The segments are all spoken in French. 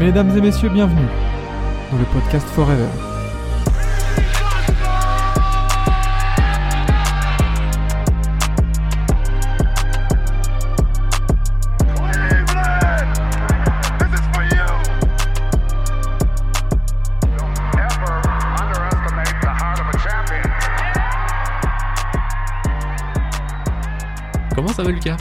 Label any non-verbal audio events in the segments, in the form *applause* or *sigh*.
Mesdames et messieurs, bienvenue dans le podcast Forever. Comment ça va Lucas?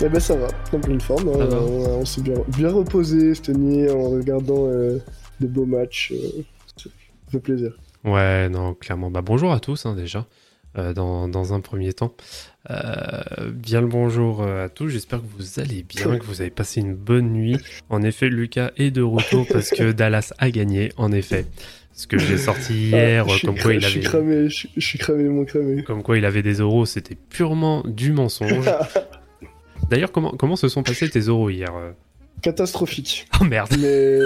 Eh ben ça va, en pleine forme. hein. Va. On, on s'est bien, bien reposé cette nuit en regardant euh, de beaux matchs. euh, ça fait plaisir. Ouais, non, clairement. Bah, bonjour à tous hein, déjà, euh, dans, dans un premier temps. Euh, bien le bonjour euh, à tous, j'espère que vous allez bien, que vous avez passé une bonne nuit. En effet, Lucas est de retour *laughs* parce que Dallas a gagné, en effet. Ce que j'ai sorti hier, Ah, suis comme quoi il je suis avait... cramé, je suis cramé, mon cramé. Comme quoi il avait des euros, c'était purement du mensonge. *laughs* D'ailleurs, comment, comment se sont passés tes euros hier euh Catastrophique. *laughs* Oh merde Mais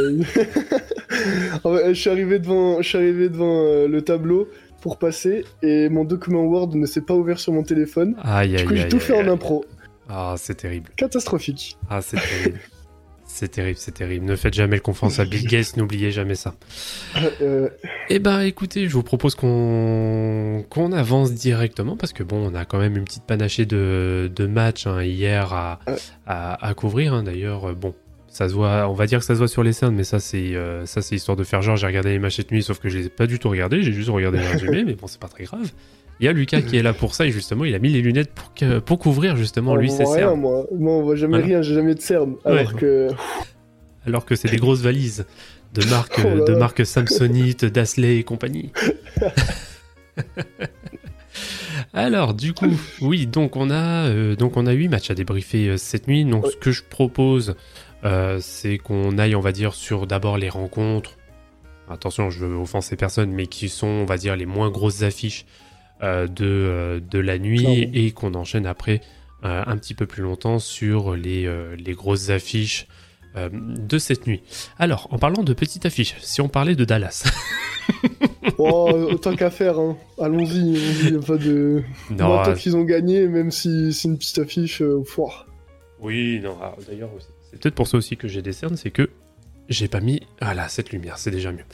*laughs* je suis arrivé devant, je suis arrivé devant euh, le tableau pour passer et mon document Word ne s'est pas ouvert sur mon téléphone. Aïe Du aïe coup, j'ai tout aïe, fait en impro. Ah, c'est terrible. Catastrophique. Ah, c'est terrible. *laughs* c'est terrible, c'est terrible. Ne faites jamais confiance à Bill Gates, n'oubliez jamais ça. Euh, Eh ben, écoutez, je vous propose qu'on qu'on avance directement parce que bon, on a quand même une petite panachée de, de matchs hein, hier à, à, à couvrir. hein. D'ailleurs, euh, bon, ça se voit, on va dire que ça se voit sur les scènes, mais ça c'est euh, ça c'est histoire de faire genre. J'ai regardé les matchs cette nuit, sauf que je les ai pas du tout regardés. J'ai juste regardé les résumés, *laughs* mais bon, c'est pas très grave. Il y a Lucas qui est là pour ça et justement, il a mis les lunettes pour, que- pour couvrir justement on lui ses cernes. moi. Moi, on voit jamais Voilà. rien, j'ai jamais de cerne. Alors Ouais. que. Alors que c'est des grosses valises de marque, *laughs* Oh là de là. marque Samsonite, Dasley et compagnie. *laughs* Alors, du coup, oui, donc on a, euh, donc on a 8 matchs à débriefer euh, cette nuit. Donc, ce que je propose, euh, c'est qu'on aille, on va dire, sur d'abord les rencontres. Attention, je veux offenser personne, mais qui sont, on va dire, les moins grosses affiches de, euh, de la nuit et qu'on enchaîne après euh, un petit peu plus longtemps sur les, euh, les grosses affiches euh, de cette nuit. Alors, en parlant de petites affiches, si on parlait de Dallas. *laughs* Oh, autant qu'à faire, hein. Allons-y, il n'y a pas de. non, Moi, tant qu'ils ont gagné, même si c'est une petite affiche, euh, fouah. oui, non, ah, d'ailleurs, c'est peut-être pour ça aussi que j'ai des cernes, c'est que j'ai pas mis. Voilà, cette lumière, c'est déjà mieux.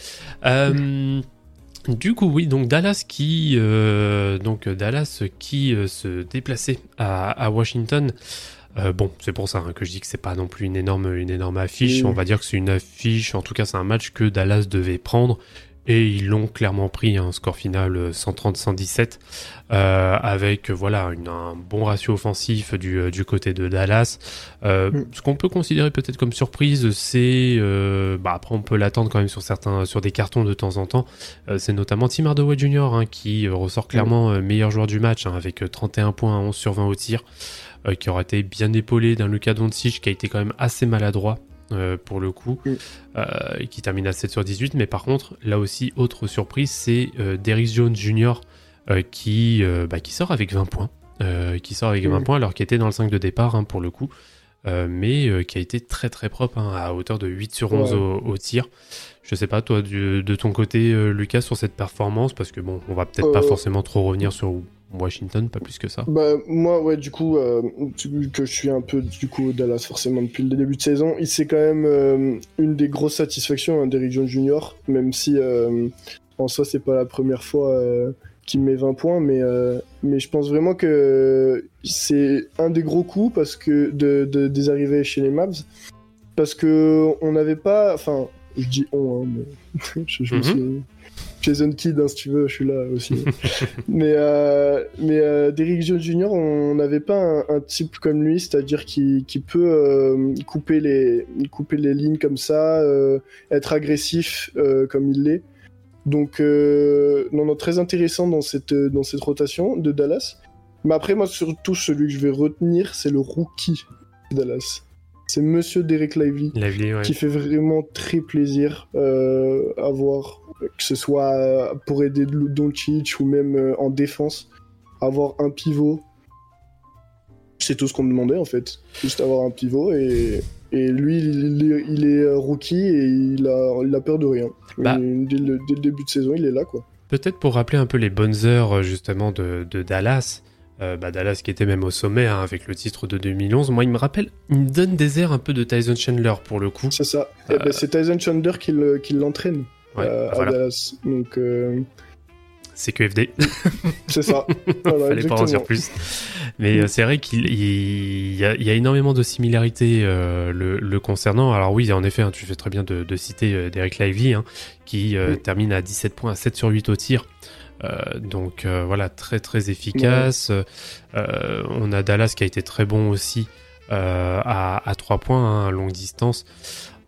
Euh, du coup, oui, donc Dallas qui, euh, donc Dallas qui euh, se déplaçait à, à Washington. Euh, bon, c'est pour ça hein, que je dis que c'est pas non plus une énorme, une énorme affiche. On va dire que c'est une affiche, en tout cas, c'est un match que Dallas devait prendre. Et ils l'ont clairement pris, un score final euh, 130-117, euh, avec euh, voilà une- un bon ratio offensif du, euh, du côté de Dallas. Euh, Mm. Ce qu'on peut considérer peut-être comme surprise, c'est euh, bah après on peut l'attendre quand même sur certains sur des cartons de temps en temps. Euh, c'est notamment Tim Hardaway Jr. hein, qui euh, ressort clairement euh, meilleur joueur du match hein, avec euh, 31 points, 11 sur 20 au tir, euh, qui aura été bien épaulé d'un Luka Doncic qui a été quand même assez maladroit. Euh, pour le coup, Mm. euh, qui termine à 7 sur 18, mais par contre, là aussi, autre surprise, c'est euh, Derrick Jones Jr. euh, qui, bah, qui sort avec 20 points, qui sort avec 20 Mm. points alors qu'il était dans le 5 de départ hein, pour le coup, mais qui a été très très propre hein, à hauteur de 8 sur 11 Ouais. au, au tir. Je sais pas toi du- de ton côté Lucas sur cette performance parce que bon on va peut-être pas forcément trop revenir sur Washington pas plus que ça. Bah, moi, ouais, du coup, euh, que je suis un peu, du coup, au Dallas, forcément, depuis le début de saison, il c'est quand même euh, une des grosses satisfactions, hein, d'Eric Jones Jr., même si, euh, en soi, c'est pas la première fois qu'il met 20 points, mais, mais je pense vraiment que c'est un des gros coups parce que de, de- des arrivées chez les Mavs, parce que on n'avait pas, enfin, je dis on, hein, mais *laughs* je, je me Mhm. suis... Jason Kidd, hein, si tu veux, je suis là aussi. *laughs* mais euh, mais euh, Derrick Jones Jr., on n'avait pas un, type comme lui, c'est-à-dire qui, qui peut euh, couper, les, couper les lignes comme ça, euh, être agressif comme il l'est. Donc, non, non, très intéressant dans cette, dans cette rotation de Dallas. Mais après, moi, surtout, celui que je vais retenir, c'est le rookie de Dallas. C'est Monsieur Derek Lively Lively, ouais. qui fait vraiment très plaisir euh, à voir, que ce soit euh, pour aider Doncic ou même euh, en défense, avoir un pivot. C'est tout ce qu'on me demandait en fait, juste avoir un pivot et, et lui il est, il est, rookie et il a, il a peur de rien. Bah. Dès, le, dès le début de saison il est là quoi. Peut-être pour rappeler un peu les bonnes heures justement de, de Dallas. Bah, Dallas qui était même au sommet hein, avec le titre de 2011. Moi, il me rappelle, il me donne des airs un peu de Tyson Chandler pour le coup. C'est ça. Eh ben, c'est Tyson Chandler qui l'entraîne à Dallas. Donc c'est QFD. *laughs* C'est ça. *laughs* Voilà, Fallait pas en dire plus. Mais euh, c'est vrai qu'il y, a énormément de similarités euh, le, concernant. Alors oui, en effet, hein, tu fais très bien de, citer euh, Derek Lively, hein, qui termine à 17 points, à 7 sur 8 au tir. Donc voilà, très très efficace. on a Dallas qui a été très bon aussi à, à 3 points hein, à longue distance.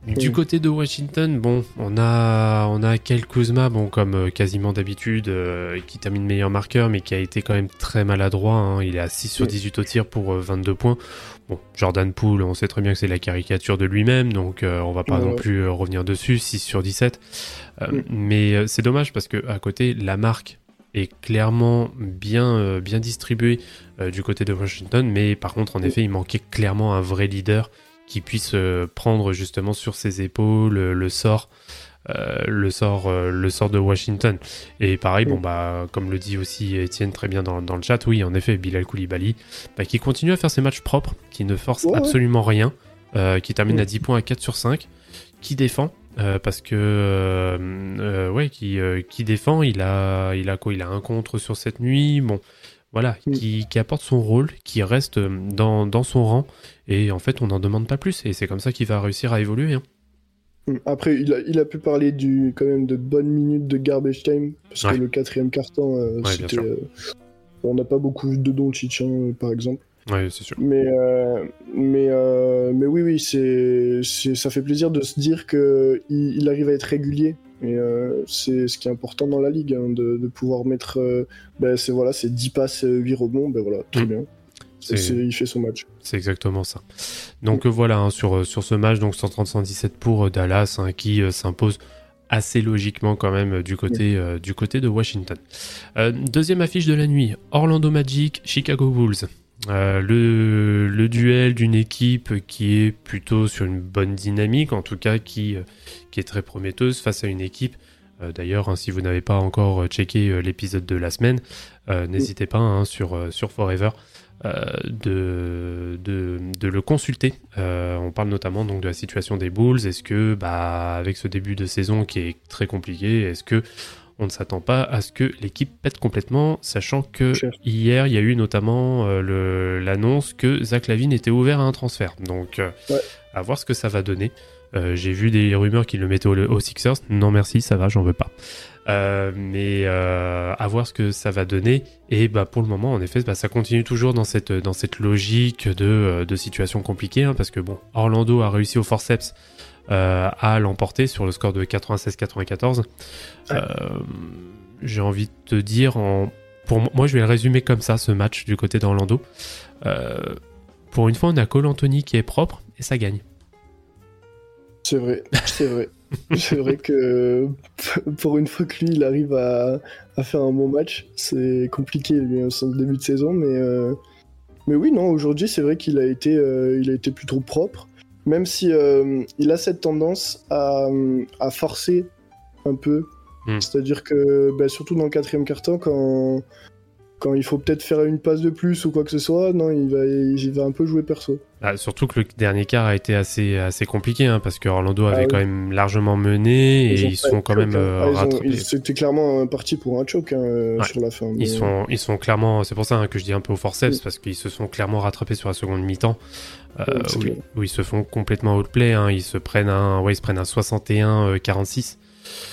Du côté de Washington, bon, on a, on a Kyle Kuzma, bon, comme euh, quasiment d'habitude, euh, qui termine meilleur marqueur, mais qui a été quand même très maladroit. Hein. Il est à 6 sur 18 au tir pour 22 euh, points. Bon, Jordan Poole, on sait très bien que c'est la caricature de lui-même, donc on va pas non plus revenir dessus, 6 sur 17. Mais c'est dommage parce que à côté, la marque est clairement bien, bien distribuée du côté de Washington, mais par contre, en effet, il manquait clairement un vrai leader qui puisse euh, prendre justement sur ses épaules le sort. Euh, le sort euh, le sort de Washington. Et pareil bon bah comme le dit aussi Étienne très bien dans, le chat oui en effet Bilal Koulibaly bah, qui continue à faire ses matchs propres qui ne force absolument rien qui termine à 10 points à 4 sur 5 qui défend parce que ouais qui, qui défend il a il a quoi il a un contre sur cette nuit bon voilà, mm. qui, qui, apporte son rôle, qui reste euh, dans, dans son rang, et en fait on n'en demande pas plus, et c'est comme ça qu'il va réussir à évoluer. Hein. Mm. Après, il a, il a, pu parler du, quand même de bonnes minutes de garbage time, parce que le quatrième carton, euh, c'était, euh, on n'a pas beaucoup vu de Doncic, hein, par exemple. Oui, c'est sûr. Mais, mais, mais oui, oui, c'est, ça fait plaisir de se dire qu'il il arrive à être régulier et euh, c'est ce qui est important dans la ligue, hein, de, pouvoir mettre. Euh, ben, c'est voilà, c'est 10 passes, 8 rebonds, ben voilà, très mm. bien. il fait son match. C'est exactement ça. Donc voilà, hein, sur, sur ce match, donc 130-117 pour euh, Dallas, hein, qui s'impose assez logiquement quand même du côté, mm. du côté de Washington. deuxième affiche de la nuit, Orlando Magic, Chicago Bulls. Le, le, duel d'une équipe qui est plutôt sur une bonne dynamique, en tout cas qui, qui est très prometteuse face à une équipe. Euh, d'ailleurs, hein, si vous n'avez pas encore euh, checké euh, l'épisode de la semaine, n'hésitez pas hein, sur, sur Forever de, de, le consulter. on parle notamment donc de la situation des Bulls. Est-ce que, bah, avec ce début de saison qui est très compliqué, est-ce que on ne s'attend pas à ce que l'équipe pète complètement, sachant que hier, il y a eu notamment l'annonce que Zach Lavine était ouvert à un transfert. Donc, à voir ce que ça va donner. Euh, j'ai vu des rumeurs qui le mettaient au, Sixers. Non merci, ça va, j'en veux pas. Euh, mais euh, à voir ce que ça va donner. Et bah, pour le moment, en effet, bah, ça continue toujours dans cette, dans cette logique de, de situation compliquée. Hein, parce que bon, Orlando a réussi au forceps à l'emporter sur le score de 96-94. J'ai envie de te dire, en, pour moi, je vais le résumer comme ça, ce match du côté d'Orlando. pour une fois, on a Cole Anthony qui est propre et ça gagne. C'est vrai, c'est vrai. *laughs* c'est vrai que pour une fois que lui, il arrive à, faire un bon match, c'est compliqué lui, au début de saison, mais, euh, mais oui, non, aujourd'hui, c'est vrai qu'il a, été, euh, il a été plutôt propre, même si euh, il a cette tendance à, forcer un peu. Hmm. C'est-à-dire que, bah, surtout dans le quatrième quart-temps, quand, quand il faut peut-être faire une passe de plus ou quoi que ce soit, non, il va, il va un peu jouer perso. Ah, surtout que le dernier quart a été assez, assez compliqué, hein, parce que Orlando avait ah quand même largement mené et ils, sont quand même hein. euh, ah, rattrapés. C'était clairement parti pour un choc hein, sur la fin. Ils, sont, ils sont clairement, c'est pour ça que je dis un peu au forceps, parce qu'ils se sont clairement rattrapés sur la seconde mi-temps, euh, où, ils se font complètement outplay, ils se prennent un, ouais, ils se prennent un 61-46.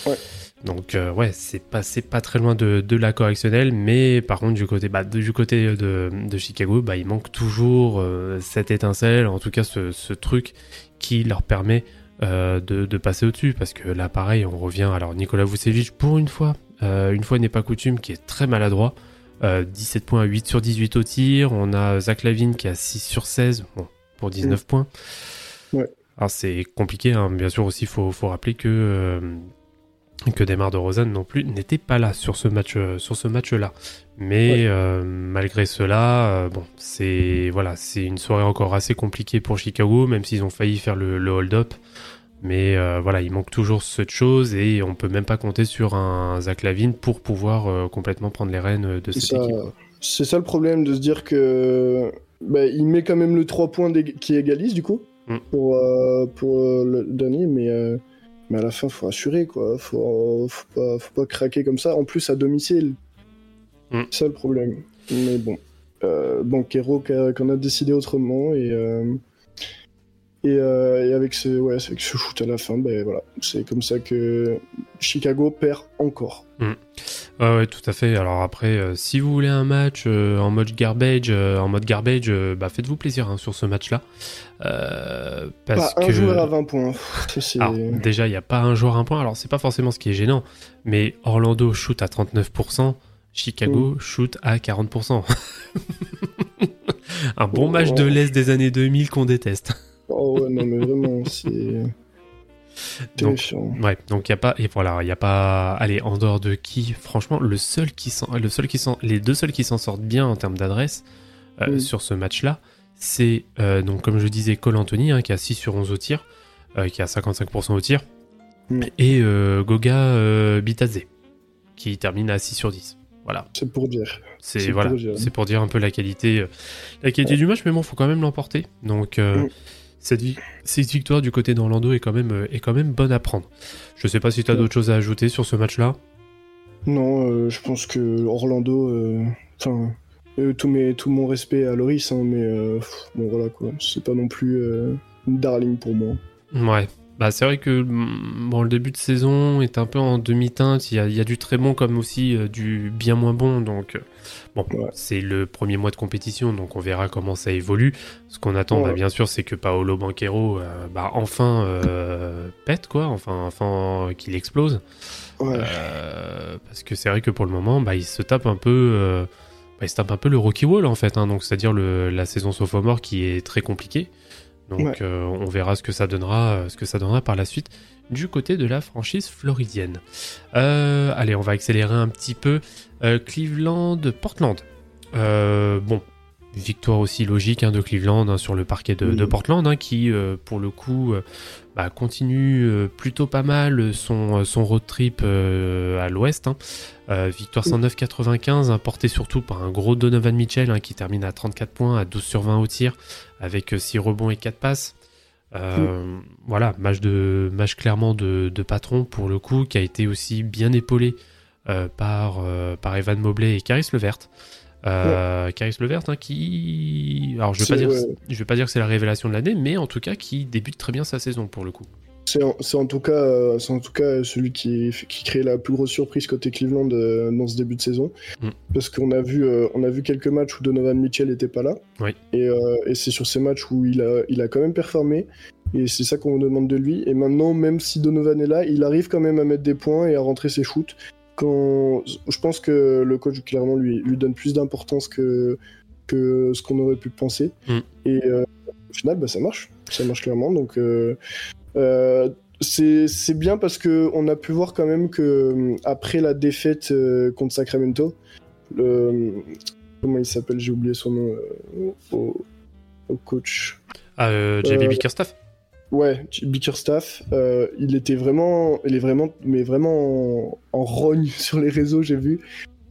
Euh, ouais. Donc euh, ouais, c'est pas, pas très loin de, la correctionnelle, mais par contre du côté, bah, du côté de, Chicago, bah, il manque toujours euh, cette étincelle, en tout cas ce, truc qui leur permet euh, de, passer au-dessus, parce que là pareil, on revient, alors Nicolas Vucevic pour une fois, une fois n'est pas coutume, qui est très maladroit, 17 points, 8 sur 18 au tir, on a Zach Lavine qui a 6 sur 16, bon, pour 19 points. Alors c'est compliqué, hein. bien sûr aussi, il faut, faut, rappeler que que Demar de Rosanne non plus n'était pas là sur ce match euh, sur ce match là mais euh, malgré cela euh, bon c'est voilà c'est une soirée encore assez compliquée pour Chicago même s'ils ont failli faire le, hold up mais voilà il manque toujours cette chose et on peut même pas compter sur un Zach Lavine pour pouvoir complètement prendre les rênes de cette équipe. C'est ça le problème de se dire que bah, il met quand même le 3 points qui égalise du coup Mm. pour, pour le dernier, mais, mais à la fin, faut assurer quoi. Faut, faut, pas, faut pas craquer comme ça. En plus, à domicile, Mm. c'est ça le problème. Mais bon, euh, Banquero qu'on a décidé autrement et. euh, et, euh, et avec ce, ouais, avec ce shoot à la fin, ben voilà, c'est comme ça que Chicago perd encore. Ouais, ouais, tout à fait. Alors après, euh, si vous voulez un match euh, en mode garbage, euh, en mode garbage, bah faites-vous plaisir hein, sur ce match-là, parce Pas un que joueur à 20 points. Alors, déjà, il n'y a pas un joueur à un point. Alors, c'est pas forcément ce qui est gênant, mais Orlando shoot à 39%, Chicago Mm. shoot à 40%. *laughs* un bon match de l'Est des années 2000 qu'on déteste. Oh ouais, non, mais vraiment, c'est Donc, ouais, donc il y a pas et voilà, il y a pas allez en dehors de qui franchement le seul qui le seul qui les deux seuls qui s'en sortent bien en termes d'adresse euh, Oui. sur ce match-là, c'est euh, donc comme je disais Cole Anthony hein, qui a 6 sur 11 au tir, euh, qui a 55% au tir Mm. et Goga Bitadze qui termine à 6 sur 10. Voilà, C'est pour dire. c'est voilà, pour dire. c'est pour dire un peu la qualité la qualité du match mais bon, faut quand même l'emporter. Donc Mm. Cette, vi- cette victoire du côté d'Orlando est quand même euh, est quand même bonne à prendre. Je sais pas si tu as d'autres choses à ajouter sur ce match-là. Non, euh, je pense que Orlando. euh, Enfin, euh, tout, mes, tout mon respect à Loris, hein, mais euh, pff, bon voilà quoi. C'est pas non plus une darling pour moi. Ouais. Bah, c'est vrai que mm, bon, le début de saison est un peu en demi-teinte. Il y a, il y a du très bon comme aussi euh, du bien moins bon. Donc, euh, bon, Ouais. c'est le premier mois de compétition, donc on verra comment ça évolue. Ce qu'on attend, Ouais. bah, bien sûr, c'est que Paolo Banquero, euh, bah, enfin pète, quoi. Enfin, enfin qu'il explose. Ouais. Parce que c'est vrai que pour le moment, bah, il se tape un peu. bah, il se tape un peu le Rocky Wall en fait, hein, donc c'est-à-dire la saison sophomore qui est très compliquée. Donc Ouais. euh, on verra ce que ça donnera, euh, ce que ça donnera par la suite du côté de la franchise floridienne. Euh, allez, on va accélérer un petit peu. Euh, Cleveland, Portland. Bon, victoire aussi logique hein, de Cleveland hein, sur le parquet de, de. Portland, hein, qui pour le coup bah, continue euh, plutôt pas mal son, son road trip euh, à l'ouest. hein. Euh, victoire 109-95, hein, portée surtout par un gros Donovan Mitchell hein, qui termine à 34 points, à 12 sur 20 au tir, avec 6 rebonds et 4 passes. Euh, Voilà, match, de, match clairement de, de patron pour le coup, qui a été aussi bien épaulé euh, par, euh, par Evan Mobley et Caris Levert. Euh, Caris Levert, hein, qui. Alors, je ne vais, pas dire- ouais. je vais pas dire que c'est la révélation de l'année, mais en tout cas, qui débute très bien sa saison pour le coup. C'est en, tout cas, euh, en tout cas celui qui, qui crée la plus grosse surprise côté Cleveland euh, dans ce début de saison, Mm. parce qu'on a vu, euh, on a vu quelques matchs où Donovan Mitchell n'était pas là, Oui. et, et c'est sur ces matchs où il a, il a quand même performé, et c'est ça qu'on demande de lui. Et maintenant, même si Donovan est là, il arrive quand même à mettre des points et à rentrer ses shoots. Quand je pense que le coach clairement lui, lui donne plus d'importance que que ce qu'on aurait pu penser. Mm. Et euh, au final, bah, ça marche, ça marche clairement. Donc euh, euh, c'est bien parce que on a pu voir quand même que après la défaite contre Sacramento, le, comment il s'appelle, j'ai oublié son nom au, au coach. Ah, JB Bickerstaff Ouais, Bickerstaff, euh, il était vraiment, il est vraiment, mais vraiment en, en rogne *laughs* sur les réseaux, j'ai vu.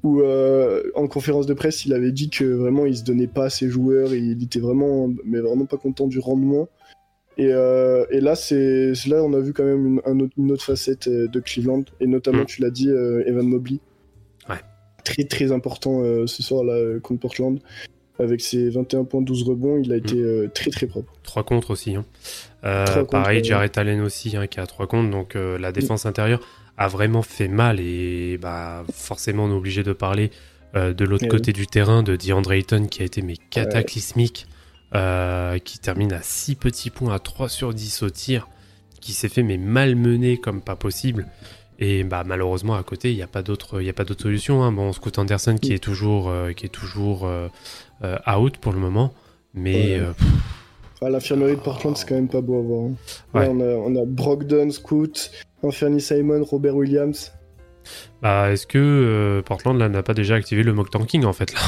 Où euh, en conférence de presse, il avait dit que vraiment il se donnait pas à ses joueurs, et il était vraiment, mais vraiment pas content du rendement. Et, euh, et là, c'est là on a vu quand même une, un autre, une autre facette euh, de Cleveland, et notamment, Mm. tu l'as dit, Evan Mobley. Ouais. Très très important ce soir là contre Portland. Avec ses 21 points, 12 rebonds, il a été euh, très très propre. 3 contre aussi. hein. Euh, contre, pareil. Jarrett Allen aussi, hein, qui a 3 contre. Donc euh, la défense intérieure a vraiment fait mal. Et bah, forcément, on est obligé de parler de l'autre Eh côté du terrain de DeAndre Ayton, qui a été mais cataclysmique. euh, qui termine à 6 petits points, à 3 sur 10 au tir. Qui s'est fait mais malmené comme pas possible. Et bah malheureusement à côté il n'y a pas d'autre il y a pas d'autre solution. Hein. Bon Scoot Anderson qui est toujours euh, qui est toujours euh, out pour le moment, mais Ouais. euh, Ah, L'infirmerie de Portland, c'est quand même pas beau à voir. hein. Ouais. On, a, on a Brogdon, Scoot, Anthony Simon, Robert Williams. Bah, est-ce que euh, Portland là n'a pas déjà activé le mock tanking en fait là?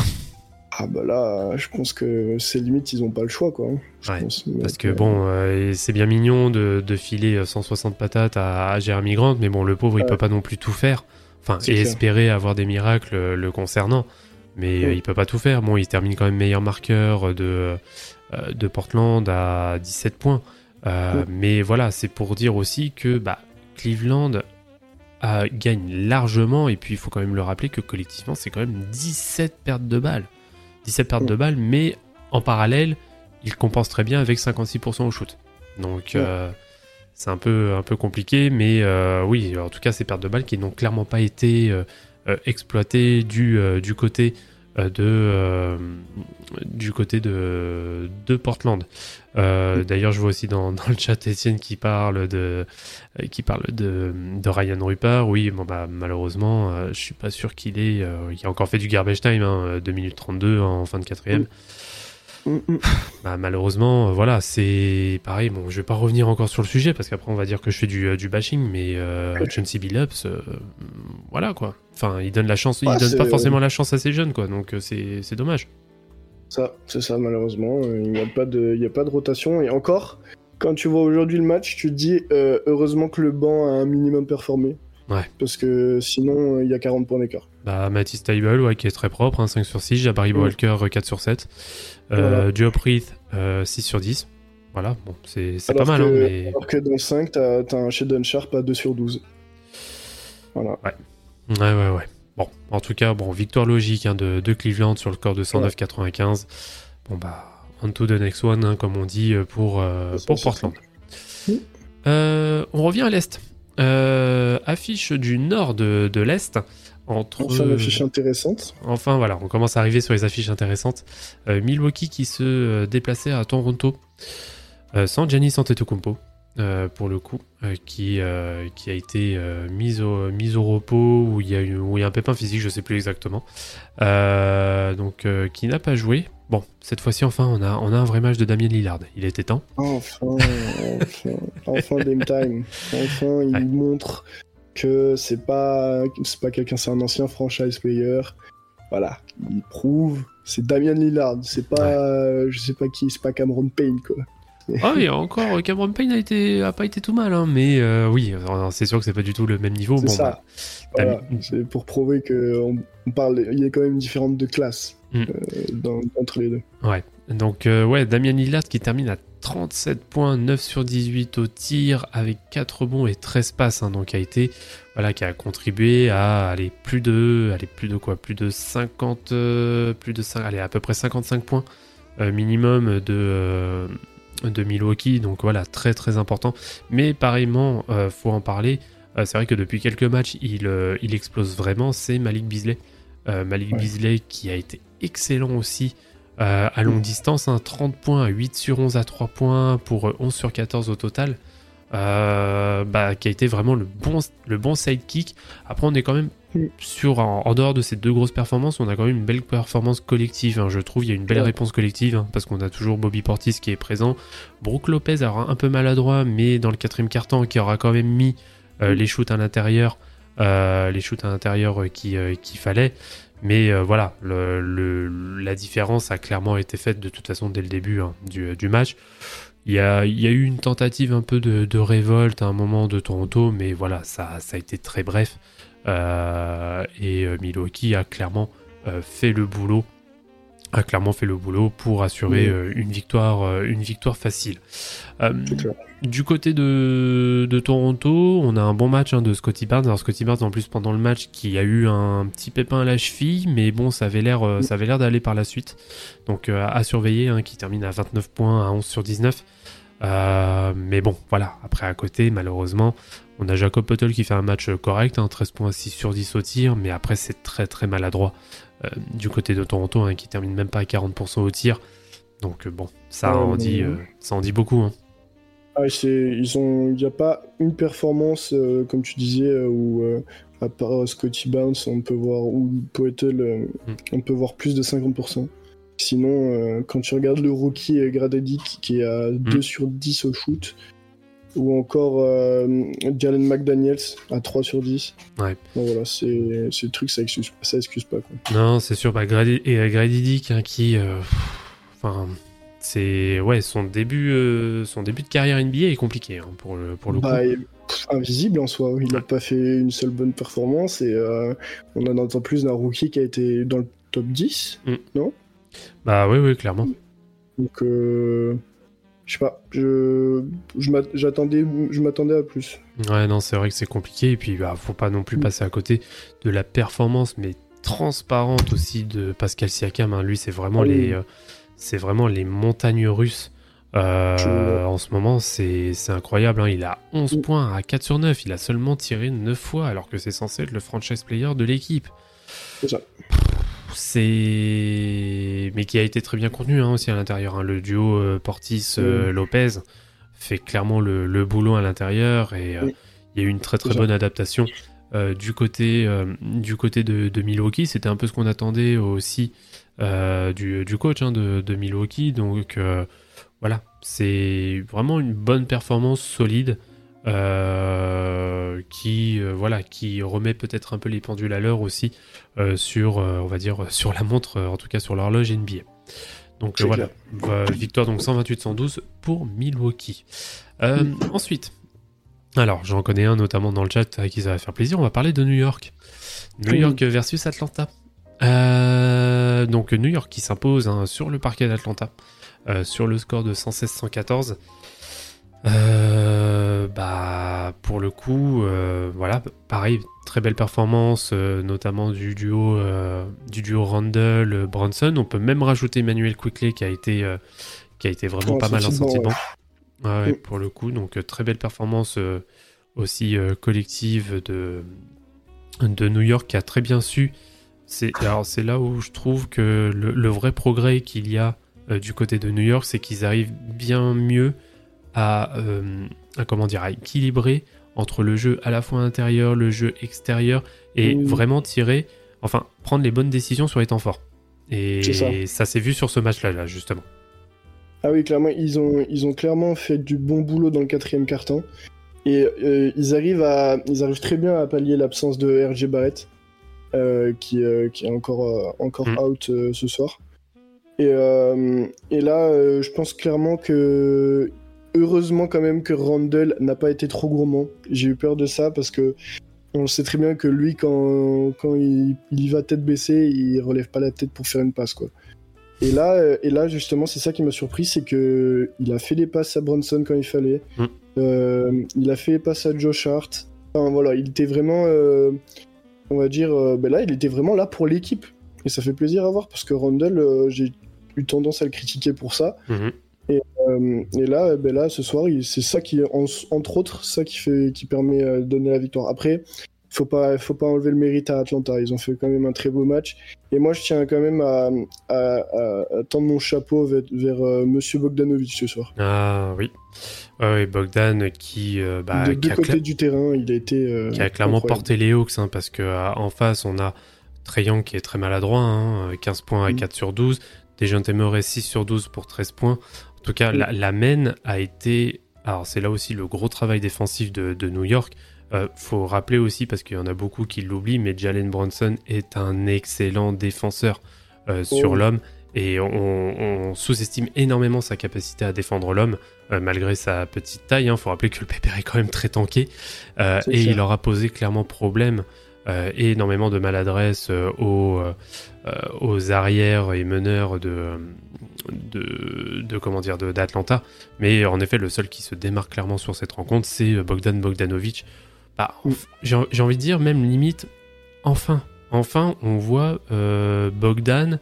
Ah bah là, je pense que c'est limite, ils ont pas le choix, quoi. hein, je Ouais, pense. Parce que euh, bon, euh, c'est bien mignon de, de filer 160 patates à, à Jeremy Grant, mais bon, le pauvre il peut pas non plus tout faire. Enfin, et clair. espérer avoir des miracles euh, le concernant. Mais euh, Mm. il peut pas tout faire. Bon, il termine quand même meilleur marqueur de, euh, de Portland à 17 points. Euh. Mais voilà, c'est pour dire aussi que bah, Cleveland gagne largement, et puis il faut quand même le rappeler que collectivement, c'est quand même 17 pertes de balles. 17 pertes de balles, mais en parallèle, il compense très bien avec 56% au shoot. Donc, euh, c'est un peu, un peu compliqué, mais oui, en tout cas, ces pertes de balles qui n'ont clairement pas été euh, exploitées du, euh, du côté euh, de du côté de, de Portland. D'ailleurs, je vois aussi dans, le chat Étienne qui parle de qui parle de, de Ryan Rupert. Oui, bon bah malheureusement, euh, je suis pas sûr qu'il est. il a encore fait du garbage time, hein, 2 minutes 32 en fin de quatrième. Mm, mm. Bah, malheureusement, euh, voilà, c'est pareil. Bon, je vais pas revenir encore sur le sujet parce qu'après on va dire que je fais du, euh, du bashing, mais euh, Chauncey Billups, euh, voilà quoi. Enfin, il donne la chance, il donne pas forcément la chance à ces jeunes quoi. Donc c'est dommage. Ça, c'est ça, malheureusement. Il n'y a, pas de- il y a pas de rotation. Et encore, quand tu vois aujourd'hui le match, tu te dis euh, heureusement que le banc a un minimum performé. Ouais. Parce que sinon, il y a 40 points d'écart. Bah, Matisse Table, ouais, qui est très propre, hein, 5 sur 6. Jabari Mm. Walker, euh, 4 sur 7. Euh, Voilà. Diop Reith, euh, 6 sur 10. Voilà, bon, c'est pas mal, hein, mais. Alors que dans le 5, t'as as un Shadon Sharp à 2 sur 12. Voilà. Ouais, ouais, ouais. Bon, en tout cas, bon, victoire logique hein, de, de Cleveland sur le score de 109-95. Bon, bah, on to the next one, hein, comme on dit, euh, pour, euh, pour Portland. Mm. Euh, on revient à l'Est. Euh, affiche du nord de, de l'Est. Entre... Enfin, une affiche intéressante. Enfin voilà, on commence à arriver sur les affiches intéressantes. Euh, Milwaukee qui se euh, déplaçait à Toronto euh, sans Giannis Antetokounmpo euh, pour le coup, euh, qui, qui a été euh, mis, au, mis au repos où il y a eu où il y a un pépin physique, je sais plus exactement. Donc qui n'a pas joué. Bon, cette fois-ci enfin on a, on a un vrai match de Damien Lillard. Il était temps. Enfin, enfin, enfin Dame *laughs* Time. Enfin, il Ouais. montre que c'est pas, c'est pas quelqu'un, c'est un ancien franchise player. Voilà, il prouve. C'est Damien Lillard, c'est pas, euh, je sais pas qui, c'est pas Cameron Payne quoi. Ah oui, encore Cameron Payne a été a pas été tout mal, hein, mais euh, oui, c'est sûr que c'est pas du tout le même niveau. C'est Bon, ça. bah, Voilà, Damien- c'est pour prouver que on, parle, il y a quand même une différence de classe Mm. euh, dans- entre les deux. Ouais. Donc, euh, ouais, Damien Lillard qui termine à 37 points, 9 sur 18 au tir, avec 4 rebonds et 13 passes. hein, donc, a été, voilà, qui a contribué à aller plus de, aller plus de quoi? Plus de 50, euh, plus de 5, allez, à peu près 55 points euh, minimum de, euh, de Milwaukee. Donc, voilà, très très important. Mais pareillement, faut en parler. C'est vrai que depuis quelques matchs, il, il explose vraiment. C'est Malik Beasley. Euh, Malik Ouais. Beasley qui a été excellent aussi euh, à longue distance, hein, 30 points, 8 sur 11 à 3 points pour euh, 11 sur 14 au total. Euh, bah, qui a été vraiment le bon, le bon sidekick. Après, on est quand même Mm. sur, en, en dehors de ces deux grosses performances, on a quand même une belle performance collective. hein, je trouve, il y a une belle réponse collective hein, parce qu'on a toujours Bobby Portis qui est présent. Brooke Lopez aura un peu maladroit, mais dans le quatrième quart-temps, qui aura quand même mis euh, les shoots à l'intérieur, euh, les shoots à l'intérieur euh, qui, euh, qu'il fallait. Mais euh, voilà, la différence a clairement été faite de toute façon dès le début hein, du, du match. Il y, a, eu une tentative un peu de, révolte à un moment de Toronto, mais voilà, ça, a été très bref. Euh, et euh, Milwaukee a clairement euh, fait le boulot, a clairement fait le boulot pour assurer Oui. euh, une victoire, euh, une victoire facile. Euh, du côté de, de Toronto, on a un bon match hein, de Scotty Barnes. Alors Scotty Barnes en plus pendant le match qui a eu un petit pépin à la cheville, mais bon ça avait l'air ça avait l'air d'aller par la suite. Donc euh, à surveiller, hein, qui termine à 29 points à 11 sur 19. Euh, mais bon voilà, après à côté malheureusement, on a Jacob Pottel qui fait un match correct, hein, 13 points 6 sur 10 au tir, mais après c'est très très maladroit euh, du côté de Toronto hein, qui termine même pas à 40% au tir. Donc euh, bon, ça Ouais, en mais- dit euh, ça en dit beaucoup. hein. Ah, c'est, ils ont, il n'y a pas une performance, euh, comme tu disais, où à part Scotty Barnes, on peut voir, ou Poetel, euh, Mm. on peut voir plus de 50%. Sinon, quand tu regardes le rookie Gradedick qui est à 2 sur 10 au shoot, ou encore euh, Jalen McDaniels à 3 sur 10. Ouais. Bon, voilà, c'est, c'est le truc, ça excuse, ça excuse pas. Quoi. Non, c'est sûr. Bah, Grady, et euh, Grady Dick, hein, qui, euh, enfin, c'est ouais, son début, euh, son début de carrière NBA est compliqué hein, pour le pour le coup. Bah, il- pff, invisible en soi. Il n'a Ouais. pas fait une seule bonne performance et euh, on en entend plus d'un rookie qui a été dans le top 10, Mm. non? Bah oui, oui, clairement. Donc, euh, je sais pas, je, j'attendais, je m'attendais à plus. Ouais, non, c'est vrai que c'est compliqué. Et puis, bah, faut pas non plus Mm. passer à côté de la performance, mais transparente aussi de Pascal Siakam. hein. Lui, c'est vraiment Ah oui. les, euh, c'est vraiment les montagnes russes. Euh, Je- en ce moment, c'est c'est incroyable. hein. Il a 11 Mm. points à 4 sur 9. Il a seulement tiré 9 fois, alors que c'est censé être le franchise player de l'équipe. C'est ça. C'est. Mais qui a été très bien contenu hein, aussi à l'intérieur. hein. Le duo euh, Portis-Lopez fait clairement le, le boulot à l'intérieur et euh, Oui. il y a eu une très très bonne adaptation euh, du côté, euh, du côté de, de Milwaukee. C'était un peu ce qu'on attendait aussi euh, du, du coach hein, de, de Milwaukee. Donc euh, voilà, c'est vraiment une bonne performance solide. Euh, qui euh, voilà qui remet peut-être un peu les pendules à l'heure aussi euh, sur on va dire sur la montre en tout cas sur l'horloge NBA donc voilà. Euh, victoire donc 128-112 pour Milwaukee. Euh, ensuite alors j'en connais un notamment dans le chat à qui ça va faire plaisir on va parler de New York. New Oui. York versus Atlanta. Donc New York qui s'impose hein, sur le parquet d'Atlanta sur le score de 116-114 euh, bah pour le coup euh, voilà pareil très belle performance euh, notamment du duo du duo Randall Bronson on peut même rajouter Emmanuel Quickley qui a été qui a été vraiment En pas mal en Ouais, ouais, Mm. pour le coup. Donc très belle performance aussi collective de de New York qui a très bien su. C'est alors c'est là où je trouve que le, le vrai progrès qu'il y a du côté de New York c'est qu'ils arrivent bien mieux à, euh, à, comment dire à équilibrer entre le jeu à la fois intérieur, le jeu extérieur et vraiment tirer, enfin prendre les bonnes décisions sur les temps forts. Et ça. ça, s'est vu sur ce match-là, là, justement. Ah oui, clairement, ils ont, ils ont clairement fait du bon boulot dans le quatrième carton. Et euh, ils, arrivent à, ils arrivent très bien à pallier l'absence de RJ Barrett, euh, qui, euh, qui est encore, encore Mm. out ce soir. Et, et là, je pense clairement que. Heureusement, quand même, que Randall n'a pas été trop gourmand. J'ai eu peur de ça parce que. On sait très bien que lui, quand, quand il, il y va tête baissée, il relève pas la tête pour faire une passe, quoi. Et là, euh, et là justement, c'est ça qui m'a surpris, c'est que il a fait les passes à Bronson quand il fallait. Mm. Euh, il a fait les passes à Josh Hart. Enfin voilà, il était vraiment, euh, on va dire, euh, ben là, il était vraiment là pour l'équipe. Et ça fait plaisir à voir parce que Randall, j'ai eu tendance à le critiquer pour ça. Euh, et là, ben là, ce soir, c'est ça qui, en- entre autres, ça qui fait, qui permet euh, de donner la victoire. Après, faut pas, faut pas enlever le mérite à Atlanta. Ils ont fait quand même un très beau match. Et moi, je tiens quand même à, à, à- à tendre mon chapeau vers, vers, euh, Monsieur Bogdanovic ce soir. Ah oui. Ouais, ouais, Bogdan qui, euh, bah, de qui deux a côtés du terrain, il a été. qui a clairement incroyable. porté les Hawks, hein, parce que en face, on a Trae Young qui est très maladroit, hein, euh, 15 points à Mm. 4 sur 12, Dejounte Murray 6 sur 12 pour 13 points. En tout cas, Mm. la, la main a été... Alors c'est là aussi le gros travail défensif de, de New York. Euh, faut rappeler aussi, parce qu'il y en a beaucoup qui l'oublient, mais Jalen Bronson est un excellent défenseur euh, sur Oh. l'homme. Et on, on sous-estime énormément sa capacité à défendre l'homme, euh, malgré sa petite taille. Il faut rappeler que le pépère est quand même très tanké. Euh, et il leur a posé clairement problème et énormément de maladresse aux, aux arrières et meneurs de, de, comment dire d'Atlanta. Mais en effet, le seul qui se démarque clairement sur cette rencontre, c'est Bogdan Bogdanovic. Bah, j'ai envie de dire même limite, enfin, enfin, on voit euh, Bogdan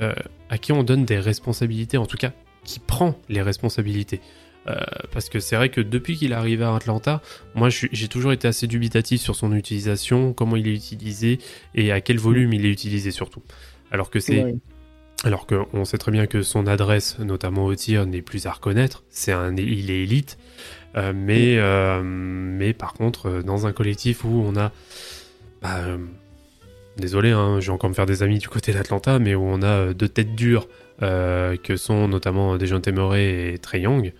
euh, à qui on donne des responsabilités, en tout cas, qui prend les responsabilités. Euh, parce que c'est vrai que depuis qu'il est arrivé à Atlanta, moi j'ai toujours été assez dubitatif sur son utilisation, comment il est utilisé et à quel volume il est utilisé surtout. Alors que c'est. Alors qu'on sait très bien que son adresse, notamment au tir, n'est plus à reconnaître. C'est un, il est élite, Euh, mais euh, mais par contre, euh, dans un collectif où on a, bah, désolé, hein, je vais encore me faire des amis du côté d'Atlanta, mais où on a deux têtes dures que sont notamment Dejounte Murray et Trey Young.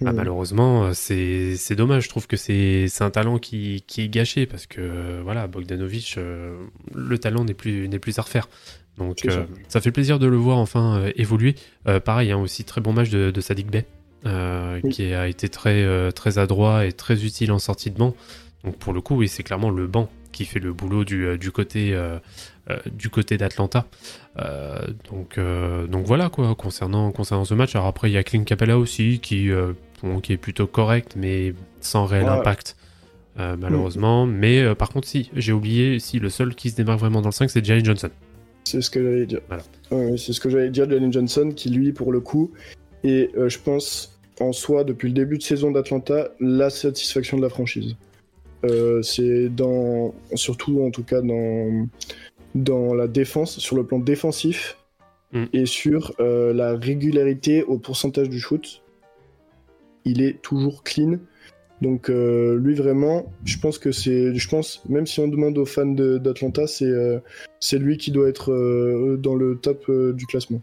Bah, Mm. malheureusement, c'est c'est dommage. Je trouve que c'est c'est un talent qui, qui est gâché parce que voilà, Bogdanovic, euh, le talent n'est plus n'est plus à refaire. Donc euh, ça fait plaisir de le voir enfin euh, évoluer. Euh, pareil, hein, aussi très bon match de, de Sadik Bey, Oui. qui a été très très adroit et très utile en sortie de banc. Donc pour le coup, oui, c'est clairement le banc qui fait le boulot du, du côté du côté d'Atlanta. donc donc voilà quoi concernant concernant ce match. Alors après il y a Clint Capella aussi qui qui est plutôt correct mais sans réel impact. malheureusement, mais par contre, si, j'ai oublié, si le seul qui se démarque vraiment dans le 5, c'est Jalen Johnson. C'est ce que j'allais dire. c'est ce que j'allais dire, Jalen Johnson, qui lui, pour le coup, est, je pense, en soi, depuis le début de saison d'Atlanta, la satisfaction de la franchise. Euh, c'est dans, surtout en tout cas dans, dans la défense, sur le plan défensif mm. et sur euh, la régularité au pourcentage du shoot. Il est toujours clean. Donc euh, lui vraiment, je pense que c'est, je pense même si on demande aux fans d'Atlanta, c'est c'est lui qui doit être dans le top du classement.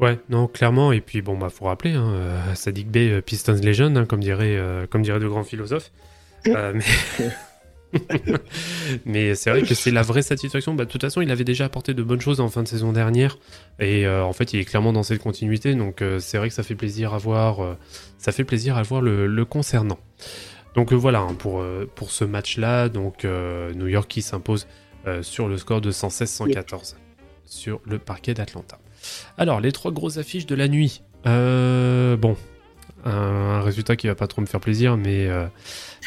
Ouais, non, clairement. Et puis, bon, bah, faut rappeler, hein, euh, Sadik euh, Pistons Legend, hein, comme dirait, euh, comme dirait de grands philosophes. *laughs* mais, *laughs* *laughs* mais c'est vrai que c'est la vraie satisfaction. Bah, de toute façon, il avait déjà apporté de bonnes choses en fin de saison dernière. Et en fait, il est clairement dans cette continuité. Donc, c'est vrai que ça fait plaisir à voir, ça fait plaisir à voir le, concernant. Donc, voilà, hein, pour, pour ce match-là, donc, New York qui s'impose sur le score de 116-114 sur le parquet d'Atlanta. Alors, les trois grosses affiches de la nuit. Euh, bon, un, résultat qui va pas trop me faire plaisir, mais euh,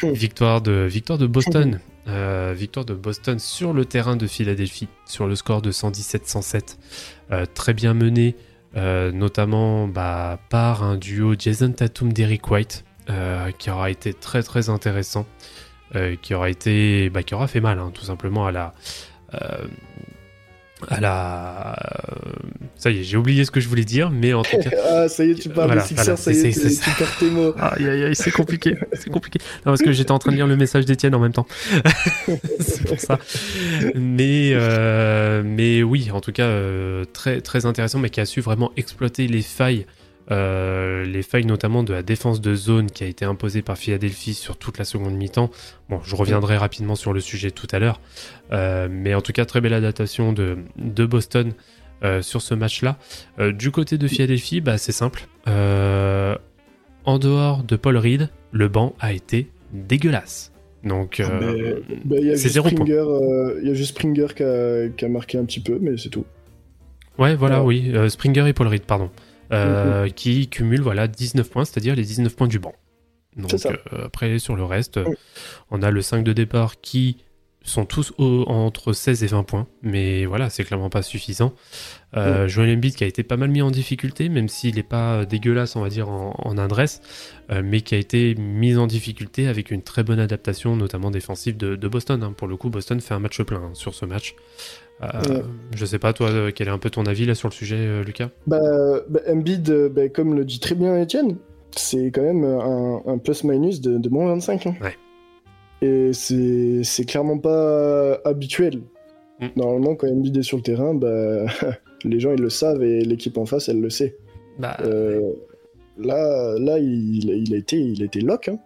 victoire, de, victoire de Boston. Euh, victoire de Boston sur le terrain de Philadelphie, sur le score de 117-107. très bien mené, notamment bah, par un duo Jason Tatum-Derrick White, qui aura été très très intéressant. qui aura été bah, qui aura fait mal hein, tout simplement à la à la. Ça y est, j'ai oublié ce que je voulais dire, mais en tout cas. *laughs* ah, ça y est, tu parles de Sixers, ça y est, tu perds tes mots. Aïe, aïe, aïe, c'est compliqué, c'est compliqué. Non, parce que j'étais en train de lire le message d'Étienne en même temps. *laughs* c'est pour ça. Mais, euh, mais oui, en tout cas, euh, très, très intéressant, mais qui a su vraiment exploiter les failles euh, les failles notamment de la défense de zone qui a été imposée par Philadelphie sur toute la seconde mi-temps. Bon, je reviendrai rapidement sur le sujet tout à l'heure. Euh, mais en tout cas, très belle adaptation de, de Boston euh, sur ce match-là. du côté de Philadelphie, bah, c'est simple. en dehors de Paul Reed, le banc a été dégueulasse. Donc, ah, c'est zéro point. Il y a juste Springer qui a, qui a, marqué un petit peu, mais c'est tout. Ouais, voilà, oui. Springer et Paul Reed, pardon. Euh, mhm. qui cumule voilà, 19 points, c'est-à-dire les 19 points du banc. Donc euh, après, sur le reste, on a le 5 de départ qui sont tous entre 16 et 20 points, mais voilà, c'est clairement pas suffisant. Euh, Joel Embiid qui a été pas mal mis en difficulté, même s'il n'est pas dégueulasse, on va dire, en, adresse, euh, mais qui a été mis en difficulté avec une très bonne adaptation, notamment défensive de, Boston. Hein. Pour le coup, Boston fait un match plein hein, sur ce match. Euh, je sais pas, toi, euh, quel est un peu ton avis là sur le sujet, euh, Lucas? Bah, bah, Embiid, bah, comme le dit très bien Etienne, c'est quand même un, plus-minus de, de, moins 25. Hein. Ouais. Et c'est clairement pas habituel. Mm. Normalement, quand Embiid est sur le terrain, bah, *laughs* les gens ils le savent et l'équipe en face elle le sait. Bah, là, là il, il, a été, il a été lock. Hein,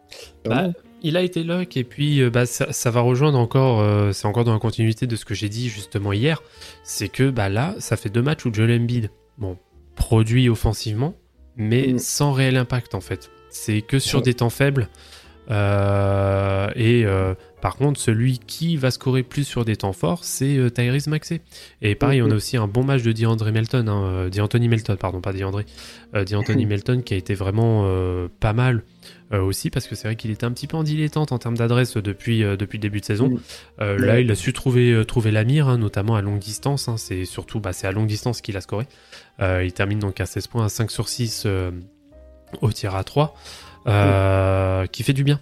bah, il a été lock et puis euh, bah, ça, va rejoindre encore, euh, c'est encore dans la continuité de ce que j'ai dit justement hier, c'est que bah, là, ça fait deux matchs où Joel Embiid, bon, produit offensivement, mais mm. sans réel impact en fait. C'est que sur des temps faibles. Euh, et par contre, celui qui va scorer plus sur des temps forts, c'est Tyrese Maxey. Et pareil, on a aussi un bon match de DeAndre Melton, hein, DeAnthony Melton, pardon, pas DeAndre, DeAnthony *laughs* Melton qui a été vraiment pas mal euh, aussi parce que c'est vrai qu'il était un petit peu en dilettante en termes d'adresse depuis, euh, depuis le début de saison. Mm. Euh, là, il a su trouver, trouver la mire, hein, notamment à longue distance. Hein. c'est surtout bah, c'est à longue distance qu'il a scoré. il termine donc à 16 points, à 5 sur 6 au tir à 3, mm. qui fait du bien.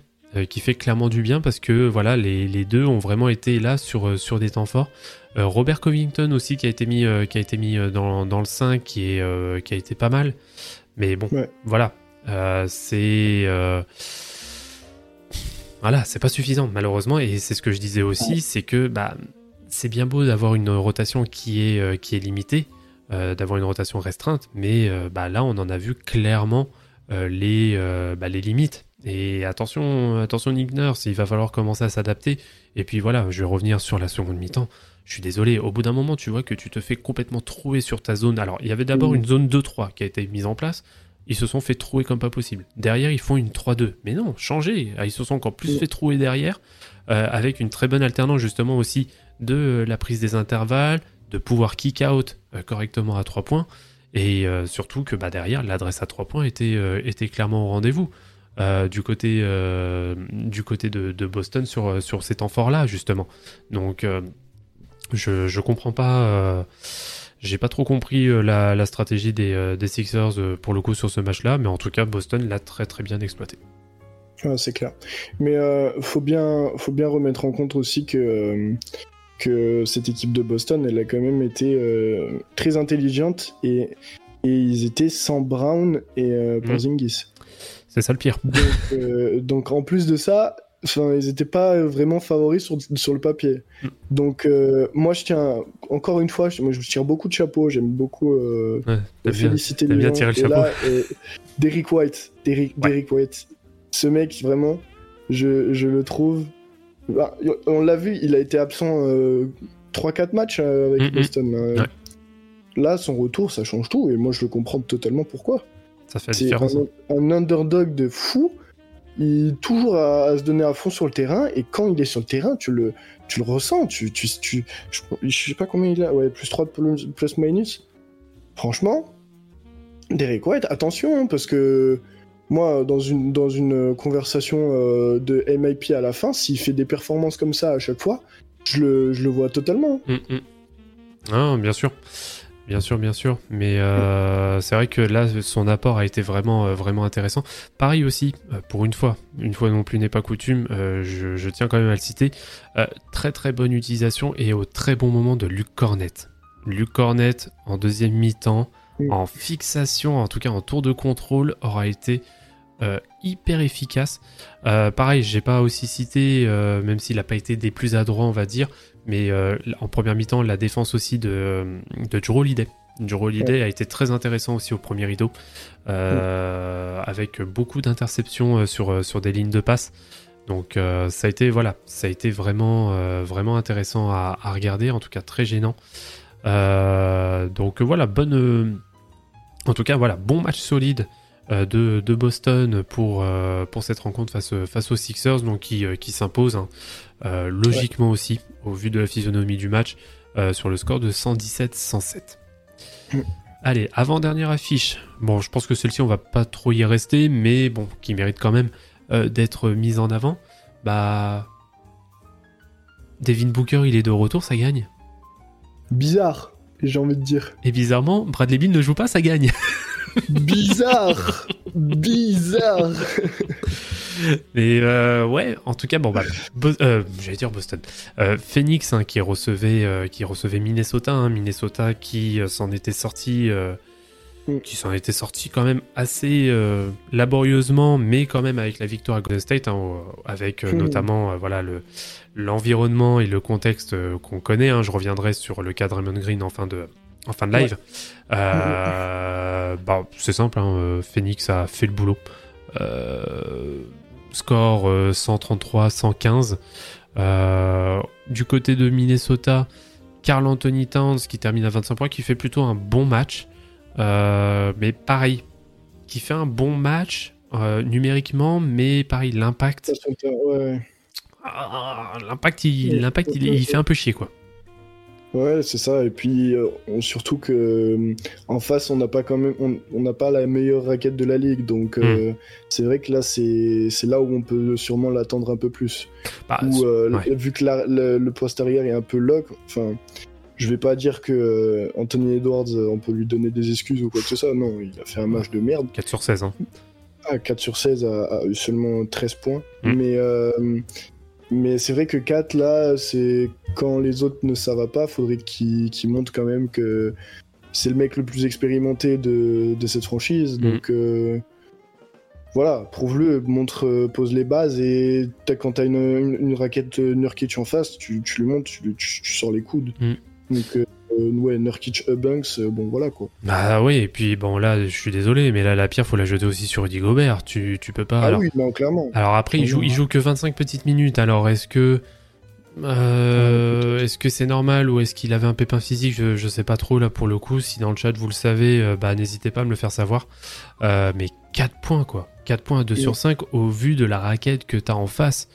qui fait clairement du bien parce que voilà les, les deux ont vraiment été là sur, sur des temps forts. Robert Covington aussi qui a été mis, qui a été mis dans, dans le 5 qui, est, qui a été pas mal. Mais bon, voilà, euh, c'est euh, voilà, c'est pas suffisant malheureusement et c'est ce que je disais aussi, c'est que bah c'est bien beau d'avoir une rotation qui est euh, qui est limitée, d'avoir une rotation restreinte, mais bah là on en a vu clairement les bah, les limites. Et attention, attention Nick Nurse, il va falloir commencer à s'adapter. Et puis voilà, je vais revenir sur la seconde mi-temps. Je suis désolé, au bout d'un moment, tu vois que tu te fais complètement trouer sur ta zone. Alors, il y avait d'abord une zone 2-3 qui a été mise en place. ils se sont fait trouer comme pas possible. Derrière, ils font une 3-2. Mais non, changez. Ah, ils se sont encore plus fait trouer derrière, euh, avec une très bonne alternance justement aussi de la prise des intervalles, de pouvoir kick out euh, correctement à 3 points, et euh, surtout que bah, derrière, l'adresse à 3 points était, était clairement au rendez-vous. du côté, du côté de, Boston sur, sur forts-là, justement. Donc, je, je comprends pas j'ai pas trop compris euh, la, stratégie des, euh, Sixers euh, pour le coup sur ce match-là, mais en tout cas, Boston l'a très très bien exploité. c'est clair. Mais faut, faut bien remettre en compte aussi que, que cette équipe de Boston, elle a quand même été très intelligente et, et ils étaient sans Brown et mmh. Porzingis. C'est ça le pire. Donc, donc, en plus de ça, ils n'étaient pas vraiment favoris sur, sur le papier. Mm. Donc, euh, moi, je tiens, encore une fois, je, moi, je tire beaucoup de chapeaux. J'aime beaucoup euh, féliciter les bien tiré le chapeau. Derrick White. Derrick, White. Ce mec, vraiment, je, je le trouve. Bah, on l'a vu, il a été absent 3-4 euh, matchs euh, avec Boston. Là, son retour, ça change tout. Et moi, je le comprends totalement pourquoi. Ça fait la différence. Un, un underdog de fou il est toujours à, se donner à fond sur le terrain et quand il est sur le terrain, tu le, tu le ressens. Tu, tu, tu, je, sais pas combien il a, ouais, plus 3 plus, plus minus. Franchement, Derek White, attention, hein, parce que moi, dans une, dans une conversation euh, de MIP à la fin, s'il fait des performances comme ça à chaque fois, je le, je le vois totalement. Mm, mm. Ah, bien sûr. Bien sûr, bien sûr. Mais euh, c'est vrai que là, son apport a été vraiment, euh, vraiment intéressant. Pareil aussi, euh, pour une fois, une fois non plus n'est pas coutume, je, tiens quand même à le citer. très très bonne utilisation et au très bon moment de Luc Cornet. Luc Cornet en deuxième mi-temps, en fixation, en tout cas en tour de contrôle, aura été hyper efficace. pareil, j'ai pas aussi cité, même s'il n'a pas été des plus adroits, on va dire, mais euh, en première mi-temps, la défense aussi de, de Drew Holiday. Drew Holiday a été très intéressant aussi au premier rideau, euh, avec beaucoup d'interceptions euh, sur, sur des lignes de passe. Donc ça a été voilà, ça a été vraiment vraiment intéressant à, regarder, en tout cas très gênant. donc voilà, bonne, en tout cas voilà, bon match solide de, de, Boston pour, pour cette rencontre face, face aux Sixers, donc qui, qui s'impose. Hein. Euh, logiquement aussi, au vu de la physionomie du match, euh, sur le score de 117-107. Mm. Allez, avant-dernière affiche. Bon, je pense que celle-ci, on va pas trop y rester, mais bon, qui mérite quand même euh, d'être mise en avant. Bah. Devin Booker, il est de retour, ça gagne? Bizarre, j'ai envie de dire. Et bizarrement, Bradley Bill ne joue pas, ça gagne. *laughs* Bizarre Bizarre Mais euh, ouais, en tout cas, bon bah, euh, j'allais dire Boston, euh, Phoenix hein, qui recevait, qui recevait Minnesota, hein, Minnesota qui s'en était sorti, mm. qui s'en était sorti quand même assez laborieusement, mais quand même avec la victoire à Golden State, hein, avec mm. notamment voilà le l'environnement et le contexte qu'on connaît. je reviendrai sur le cas de Raymond Green en fin de en fin de live. bah, c'est simple, Phoenix a fait le boulot. Euh, score 133-115. Euh, euh, du côté de Minnesota, Carl Anthony Towns qui termine à 25 points, qui fait plutôt un bon match. Euh, mais pareil, qui fait un bon match numériquement, mais pareil, l'impact. Ah, l'impact, il, l'impact il, fait un peu chier, quoi. Ouais, c'est ça. Et puis euh, surtout que euh, en face, on n'a pas quand même, on n'a pas la meilleure raquette de la ligue, donc euh, hmm. c'est vrai que là, c'est là où on peut sûrement l'attendre un peu plus. Bah, vu que le, poste arrière est un peu lock, enfin, je vais pas dire que Anthony Edwards, on peut lui donner des excuses ou quoi que ce soit. Non, il a fait un match de merde. 4 sur 16, hein. Ah, 4 sur 16 a, eu seulement 13 points. Hmm. Mais mais c'est vrai que 4, là, c'est quand les autres ne savent pas, faudrait qu'il montre quand même que c'est le mec le plus expérimenté de, de cette franchise. Mm. Donc euh, voilà, prouve-le, montre, pose les bases et quand t'as une, une, une, raquette Nurkic en face, tu, tu lui montres, tu, tu, sors les coudes. Mm. Donc euh, euh, ouais, Nurkic euh, bon voilà quoi. Bah oui, et puis bon là, je suis désolé, mais là la pierre faut la jeter aussi sur Rudy Gobert. Tu, tu peux pas. Ah oui, non, clairement. Alors après, il joue, il joue que 25 petites minutes. Alors est-ce que Euh, est-ce que c'est normal ou est-ce qu'il avait un pépin physique? Je, je sais pas trop là pour le coup. Si dans le chat vous le savez, euh, bah n'hésitez pas à me le faire savoir. Euh, mais 4 points quoi. 4 points à 2 Oui. sur 5 au vu de la raquette que t'as en face.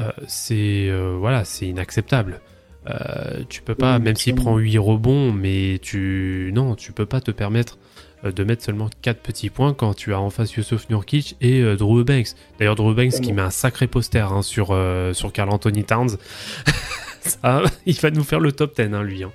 euh, c'est euh, voilà, c'est inacceptable. Euh, tu peux pas, Oui, même s'il prend 8 rebonds, mais tu non, tu peux pas te permettre euh, de mettre seulement 4 petits points quand tu as en face Yusuf Nurkic et euh, Drew Banks. D'ailleurs, Drew Banks qui met un sacré poster hein, sur, euh, sur Carl Anthony Towns. *laughs* Ça, il va nous faire le top 10, hein, lui. hein.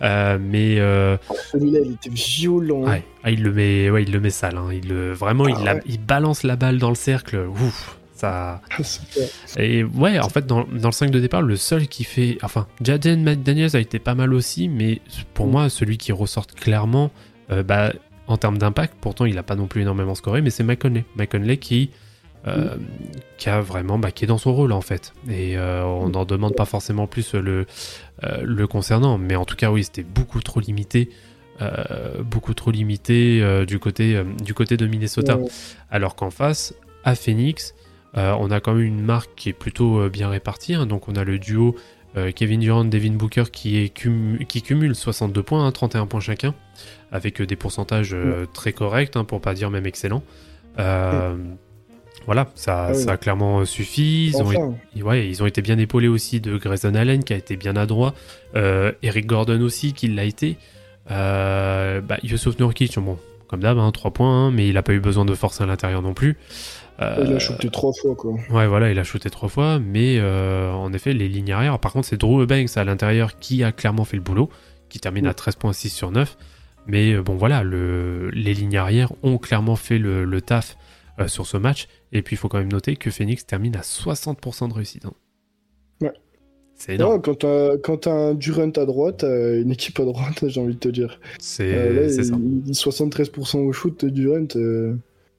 Euh, mais euh, Celui-là, il était violent. ouais, ah, il le met, ouais, il le met sale. hein. Il le, vraiment, il, Ah la- ouais. il balance la balle dans le cercle. Ouf, ça. Super. Et ouais, en fait, dans, dans le 5 de départ, le seul qui fait. Enfin, Jaden McDaniels a été pas mal aussi, mais pour Mm. moi, celui qui ressort clairement, euh, bah, en termes d'impact, pourtant, il a pas non plus énormément scoré, mais c'est Mike Conley. Mike Conley qui. euh, qui a vraiment bah, qui est dans son rôle en fait et euh, on n'en demande pas forcément plus le le concernant mais en tout cas oui c'était beaucoup trop limité beaucoup trop limité du côté du côté de Minnesota alors qu'en face, à Phoenix, on a quand même une marque qui est plutôt euh, bien répartie. hein. Donc on a le duo euh, Kevin Durant, Devin Booker qui, est cum- qui cumule 62 points, hein, 31 points chacun, avec euh, des pourcentages euh, très corrects, hein, pour pas dire même excellents. Euh, Voilà, ça, Ah oui. ça a clairement euh, suffi. Ils ont, Enfin, et Ouais, ils ont été bien épaulés aussi de Grayson Allen qui a été bien adroit, euh, Eric Gordon aussi qui l'a été, euh, bah, Yusuf Nurkic, bon, comme d'hab, 3 points, hein, mais il a pas eu besoin de forcer à l'intérieur non plus. Euh, il a shooté trois fois, quoi. Ouais, voilà, il a shooté trois fois, mais euh, en effet, les lignes arrière, par contre, c'est Drew Banks à l'intérieur qui a clairement fait le boulot, qui termine à 13.6 sur 9. Mais euh, bon, voilà, le, les lignes arrière ont clairement fait le, le taf euh, sur ce match. Et puis, il faut quand même noter que Phoenix termine à 60% de réussite. hein. Ouais. C'est énorme. Non, quand t'as un Durant à droite, une équipe à droite, *laughs* j'ai envie de te dire. C'est ça. il dit 73% au shoot, Durant.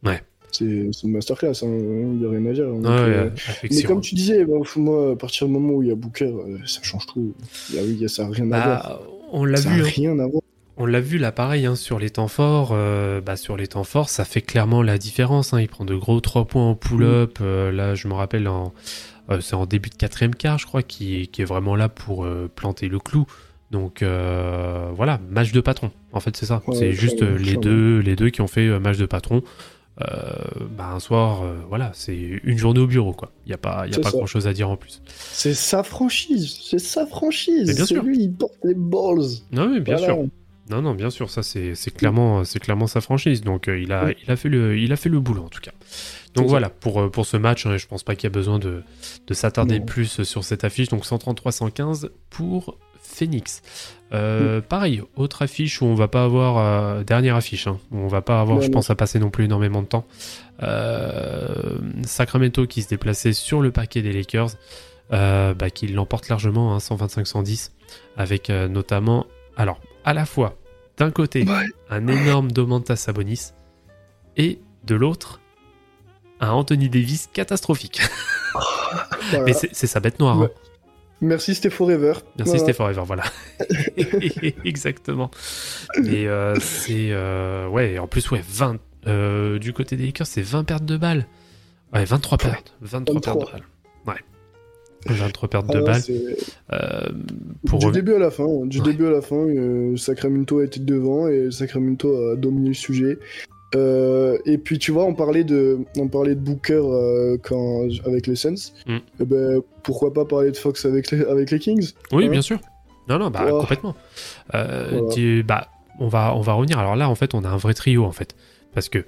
Ouais. C'est une masterclass, hein, il y a rien à dire. Ouais, ouais, euh, mais comme tu disais, bon, moi, à partir du moment où il y a Booker, euh, ça change tout. Y a, oui, il y a- ça n'a rien à voir. Bah, on l'a vu. hein. rien à voir. On l'a vu là, pareil, hein, sur les temps forts. euh, bah, sur les temps forts, ça fait clairement la différence. hein. Il prend de gros 3 points en pull-up. euh, là, je me rappelle, en, c'est en début de quatrième quart, je crois, qui, est- qui est vraiment là pour planter le clou. Donc euh, voilà, match de patron. En fait, c'est ça. Ouais, c'est juste les deux, les deux qui ont fait match de patron. Euh, bah, un soir, euh, voilà, c'est une journée au bureau, quoi. Il n'y a pas, il y a pas grand chose à dire en plus. C'est sa franchise. C'est sa franchise. Mais bien sûr. lui, il porte les balls. Non, mais bien Voilà. sûr. Non, non, bien sûr, ça c'est clairement, c'est clairement sa franchise. Donc euh, il, a, Oui. il, a fait le, il a fait le boulot en tout cas. Donc voilà, pour, pour ce match, je pense pas qu'il y a besoin de, de s'attarder plus sur cette affiche. Donc 133-115 pour Phoenix. Euh, Pareil, autre affiche où on va pas avoir. euh, dernière affiche, hein, où on va pas avoir, je pense, à passer non plus énormément de temps. Euh, Sacramento qui se déplaçait sur le paquet des Lakers, bah, qui l'emporte largement, hein, 125-110, avec euh, notamment. Alors, à la fois, d'un côté, Ouais. un énorme Domantas Sabonis, et de l'autre, un Anthony Davis catastrophique. Voilà. *laughs* Mais c'est c'est sa bête noire. hein. Merci, c'était Forever. Merci Voilà. Stay Forever, voilà. *laughs* *laughs* Exactement. Mais euh, c'est... euh, ouais, en plus, ouais, 20... euh, du côté des Lakers, c'est 20 pertes de balles. Ouais, 23 Ouais. pertes. 23, pertes de 23. balles. Ouais. 23 pertes Ah de ouais, balles. Euh, pour Du début à la fin, du Ouais. début à la fin, euh, Sacramento a été devant et Sacramento a dominé le sujet. Euh, et puis tu vois, on parlait de, on parlait de Booker euh, quand, avec les Suns. Mm. Eh ben, pourquoi pas parler de Fox avec les, avec les Kings Oui, Hein bien sûr. Non, non, bah Oh. complètement. Euh, tu- bah, on va, on va revenir. Alors là, en fait, on a un vrai trio, en fait. Parce que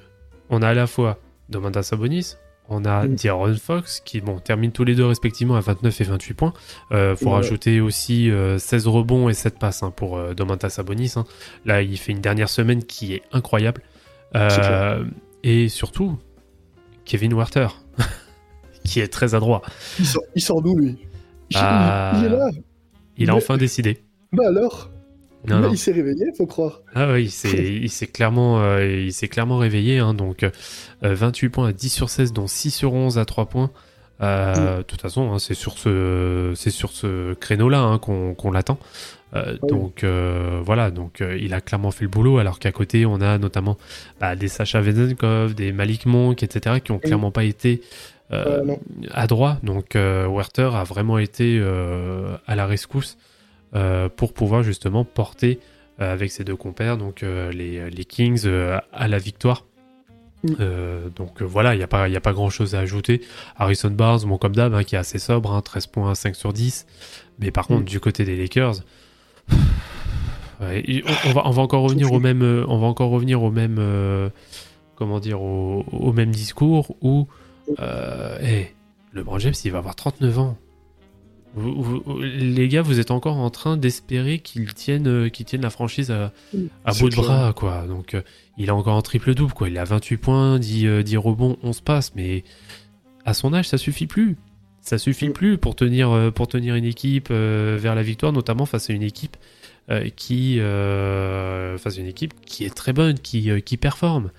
on a à la fois Domantas Sabonis, on a Mm. D'Aaron Fox, qui bon, terminent tous les deux respectivement à 29 et 28 points. Euh, faut Ouais. rajouter aussi euh, 16 rebonds et 7 passes hein, pour euh, Domantas Sabonis. hein. Là, il fait une dernière semaine qui est incroyable. Euh, et surtout, Kevin Werther, *laughs* qui est très adroit. Il sort, il sort d'où lui? Il, Ah. il est là. Il a Mais- enfin décidé. Bah alors? Non, non. Il s'est réveillé, faut croire. Ah oui, il s'est, *laughs* clairement, euh, il clairement réveillé. hein, donc, euh, 28 points à 10 sur 16, dont 6 sur 11 à 3 points. Euh, De toute façon, hein, c'est sur ce, c'est sur ce créneau-là hein, qu'on, l'attend. Euh, Oui. Donc euh, voilà, donc il a clairement fait le boulot. Alors qu'à côté, on a notamment bah, des Sacha Vezenkov, des Malik Monk, etc., qui ont clairement pas été à droit. Donc Werther a vraiment été à la rescousse pour pouvoir justement porter avec ses deux compères, donc les, les, Kings, à la victoire. Mm. donc voilà, il n'y a, pas, a pas grand chose à ajouter. Harrison Barnes, bon, comme d'hab, hein, qui est assez sobre, hein, 13 points, 5 sur 10. Mais par contre, mm. du côté des Lakers, on, va, on va encore revenir au même, euh, on va encore revenir au même, euh, comment dire, au, même discours où, euh, hey, LeBron James, il va avoir 39 ans. les gars, vous êtes encore en train d'espérer qu'il tienne, euh, tienne la franchise à, bout de bras, quoi. Donc, il est encore en triple double, quoi. Il a 28 points, 10, 10 rebonds, 11 passes, mais à son âge, ça suffit plus. Ça suffit mm. plus pour tenir, pour tenir une équipe vers la victoire, notamment face à une équipe euh, qui euh, face une équipe qui est très bonne, qui, euh, qui performe.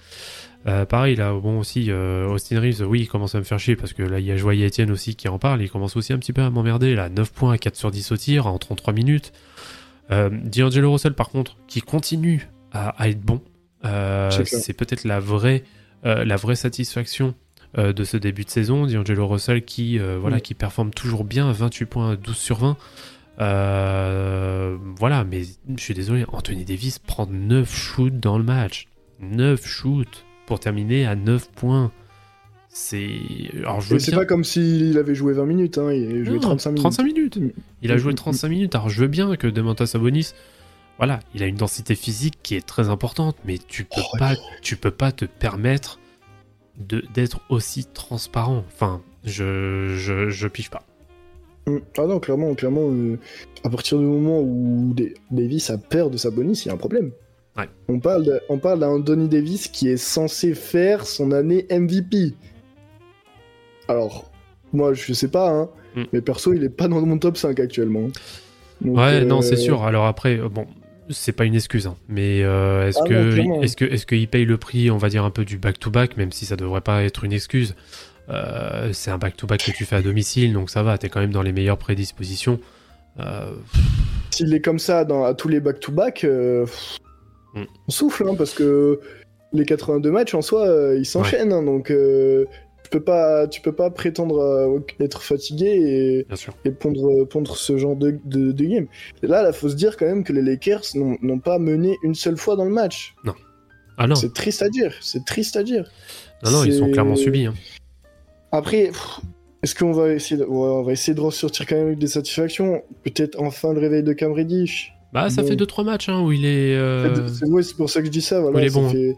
pareil là, bon aussi, Austin Reeves, oui, il commence à me faire chier parce que là il y a Joye Etienne aussi qui en parle, il commence aussi un petit peu à m'emmerder là, 9 points, 4 sur 10 au tir en 33 minutes. D'Angelo Russell par contre, qui continue à, être bon, c'est peut-être la vraie, la vraie satisfaction de ce début de saison. D'Angelo Russell qui, voilà, mm. qui performe toujours bien, 28 points, 12 sur 20. Euh, voilà, mais je suis désolé, Anthony Davis prend 9 shoots dans le match. 9 shoots pour terminer à 9 points. C'est. Alors, je C'est pas comme s'il avait joué 20 minutes, hein. il a joué 35 minutes. 35 minutes. Il a joué 35 minutes. Alors, je veux bien que Demonta Sabonis, voilà, il a une densité physique qui est très importante, mais tu peux, oh, pas, tu peux pas te permettre d'être aussi transparent. Enfin, je, je, je pige pas. Mm. Ah non, clairement, clairement, euh, à partir du moment où Davis a peur de sa bonus, il y a un problème. On parle, on parle d'un Donny Davis qui est censé faire son année MVP. Alors, moi, je sais pas, hein, mm. mais perso, il est pas dans mon top 5 actuellement. ouais, non, c'est euh, sûr. Alors après, euh, bon, c'est pas une excuse, hein, mais est-ce ah que, est-ce que, est-ce qu'il paye le prix, on va dire un peu du back-to-back, même si ça devrait pas être une excuse. Euh, c'est un back-to-back que tu fais à domicile, donc ça va, t'es quand même dans les meilleures prédispositions. Euh, S'il est comme ça dans, à tous les back-to-back, euh, mm. on souffle, hein, parce que les 82 matchs en soi, ils s'enchaînent, hein, donc tu peux pas, tu peux pas prétendre être fatigué et, pondre, pondre, ce genre de, de, game. là, il faut se dire quand même que les Lakers n'ont pas mené une seule fois dans le match. Non. Ah non. C'est triste à dire. C'est triste à dire. Non, non, ils sont clairement subis. Hein. Après, est-ce qu'on va essayer de... on va essayer de ressortir quand même avec des satisfactions? Peut-être enfin le réveil de Cam Reddish Bah, ça fait 2-3 matchs hein, où il est. Euh... C'est pour ça que je dis ça. Voilà, ça, fait...